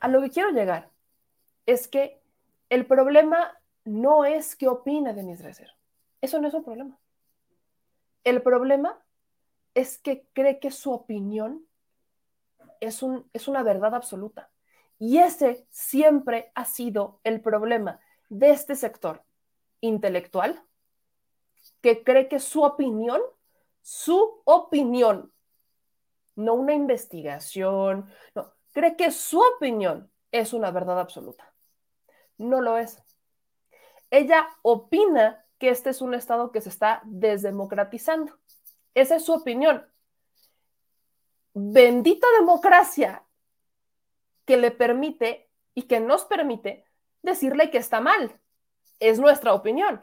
A lo que quiero llegar es que el problema no es qué opina Denise Dresser. Eso no es un problema. El problema es que cree que su opinión es, un, es una verdad absoluta. Y ese siempre ha sido el problema de este sector intelectual, que cree que su opinión, su opinión, no una investigación, no, cree que su opinión es una verdad absoluta. No lo es. Ella opina que este es un Estado que se está desdemocratizando. Esa es su opinión. Bendita democracia que le permite y que nos permite decirle que está mal. Es nuestra opinión.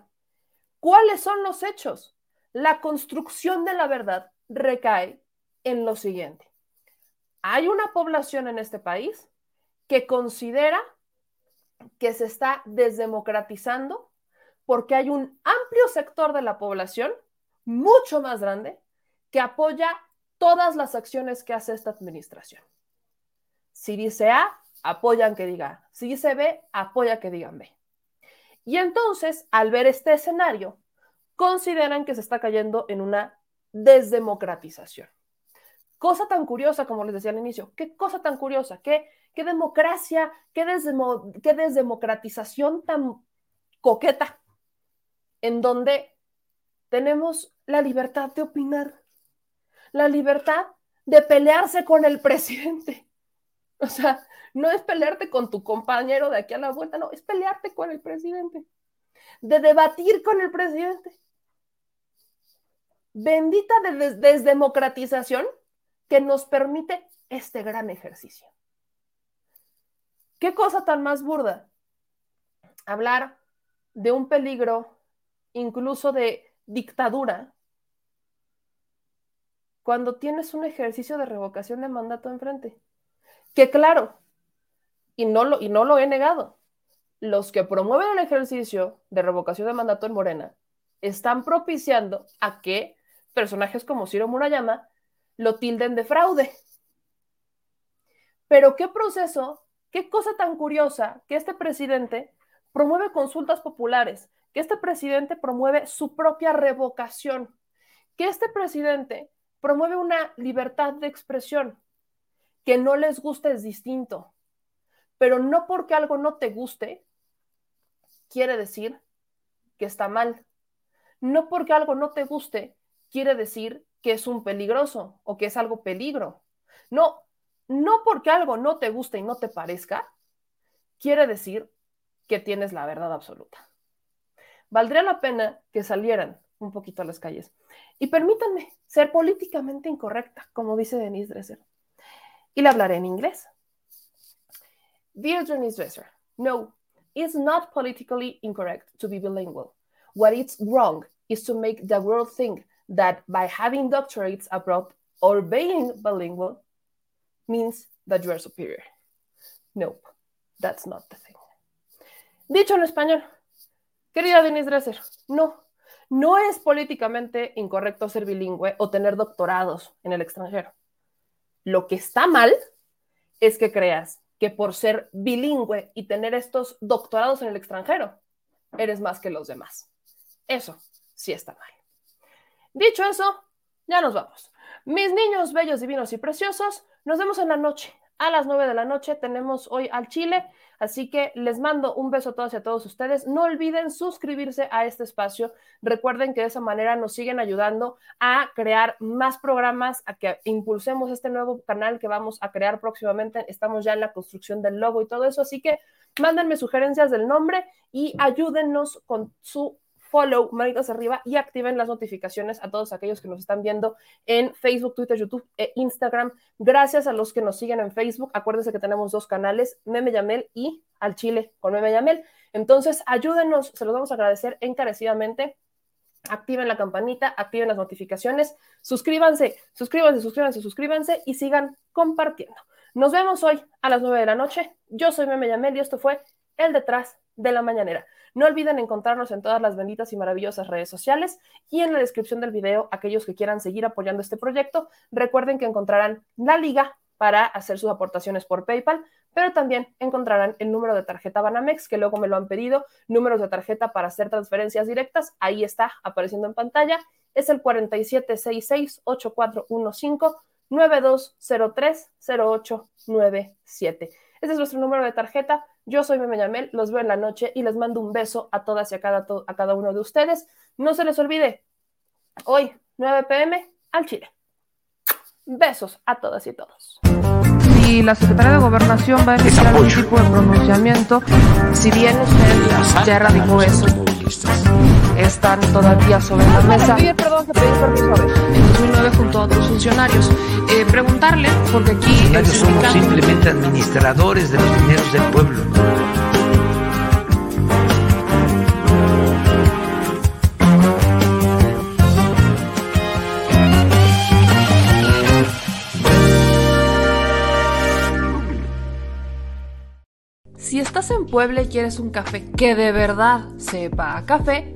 ¿Cuáles son los hechos? La construcción de la verdad recae en lo siguiente. Hay una población en este país que considera que se está desdemocratizando porque hay un amplio sector de la población, mucho más grande, que apoya todas las acciones que hace esta administración. Si dice A, apoyan que diga A. Si dice B, apoya que digan B. Y entonces, al ver este escenario, consideran que se está cayendo en una desdemocratización. Cosa tan curiosa, como les decía al inicio, qué cosa tan curiosa, qué, qué democracia, qué, qué desdemocratización tan coqueta en donde tenemos la libertad de opinar, la libertad de pelearse con el presidente. O sea, no es pelearte con tu compañero de aquí a la vuelta, no, es pelearte con el presidente, de debatir con el presidente. Bendita desdemocratización que nos permite este gran ejercicio. ¿Qué cosa tan más burda? Hablar de un peligro incluso de dictadura, cuando tienes un ejercicio de revocación de mandato enfrente. Que claro, y no lo, y no lo he negado, los que promueven el ejercicio de revocación de mandato en Morena están propiciando a que personajes como Ciro Murayama lo tilden de fraude. Pero qué proceso, qué cosa tan curiosa que este presidente promueve consultas populares, que este presidente promueve su propia revocación, que este presidente promueve una libertad de expresión. Que no les guste es distinto, pero no porque algo no te guste, quiere decir que está mal. No porque algo no te guste, quiere decir que es un peligroso o que es algo peligro. No, no porque algo no te guste y no te parezca, quiere decir que tienes la verdad absoluta valdría la pena que salieran un poquito a las calles. Y permítanme ser políticamente incorrecta, como dice Denise Dresser. Y le hablaré en inglés. Dear Denise Dresser, no, it's not politically incorrect to be bilingual. What is wrong is to make the world think that by having doctorates abroad or being bilingual means that you are superior. Nope, that's not the thing. Dicho en español, Querida Denise Dresser, no, no es políticamente incorrecto ser bilingüe o tener doctorados en el extranjero. Lo que está mal es que creas que por ser bilingüe y tener estos doctorados en el extranjero, eres más que los demás. Eso sí está mal. Dicho eso, ya nos vamos. Mis niños bellos, divinos y preciosos, nos vemos en la noche a las 9 de la noche tenemos hoy al Chile, así que les mando un beso a todos y a todos ustedes. No olviden suscribirse a este espacio. Recuerden que de esa manera nos siguen ayudando a crear más programas, a que impulsemos este nuevo canal que vamos a crear próximamente. Estamos ya en la construcción del logo y todo eso, así que mándenme sugerencias del nombre y ayúdennos con su follow, manitas arriba y activen las notificaciones a todos aquellos que nos están viendo en Facebook, Twitter, YouTube e Instagram. Gracias a los que nos siguen en Facebook. Acuérdense que tenemos dos canales, Meme Yamel y Al Chile con Meme Yamel. Entonces, ayúdenos, se los vamos a agradecer encarecidamente. Activen la campanita, activen las notificaciones, suscríbanse, suscríbanse, suscríbanse, suscríbanse y sigan compartiendo. Nos vemos hoy a las 9 de la noche. Yo soy Meme Yamel y esto fue El Detrás de la Mañanera. No olviden encontrarnos en todas las benditas y maravillosas redes sociales y en la descripción del video, aquellos que quieran seguir apoyando este proyecto, recuerden que encontrarán la liga para hacer sus aportaciones por PayPal, pero también encontrarán el número de tarjeta Banamex, que luego me lo han pedido, números de tarjeta para hacer transferencias directas, ahí está apareciendo en pantalla, es el 4766-8415-9203-0897. Ese es nuestro número de tarjeta. Yo soy Meme Yamel, los veo en la noche y les mando un beso a todas y a cada, a cada uno de ustedes. No se les olvide, hoy, 9 pm, al Chile. Besos a todas y todos. Si la Secretaría de Gobernación va a emitir algún tipo de pronunciamiento, si bien usted ya erradicó eso, están todavía sobre la mesa. perdón, permiso. En 2009 junto a otros funcionarios. Eh, preguntarle, porque aquí... Los somos simplemente administradores de los dineros del pueblo. Si estás en Puebla y quieres un café que de verdad sepa a café,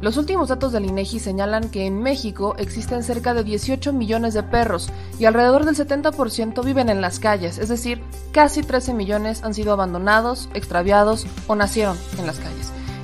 Los últimos datos del INEGI señalan que en México existen cerca de 18 millones de perros y alrededor del 70% viven en las calles, es decir, casi 13 millones han sido abandonados, extraviados o nacieron en las calles.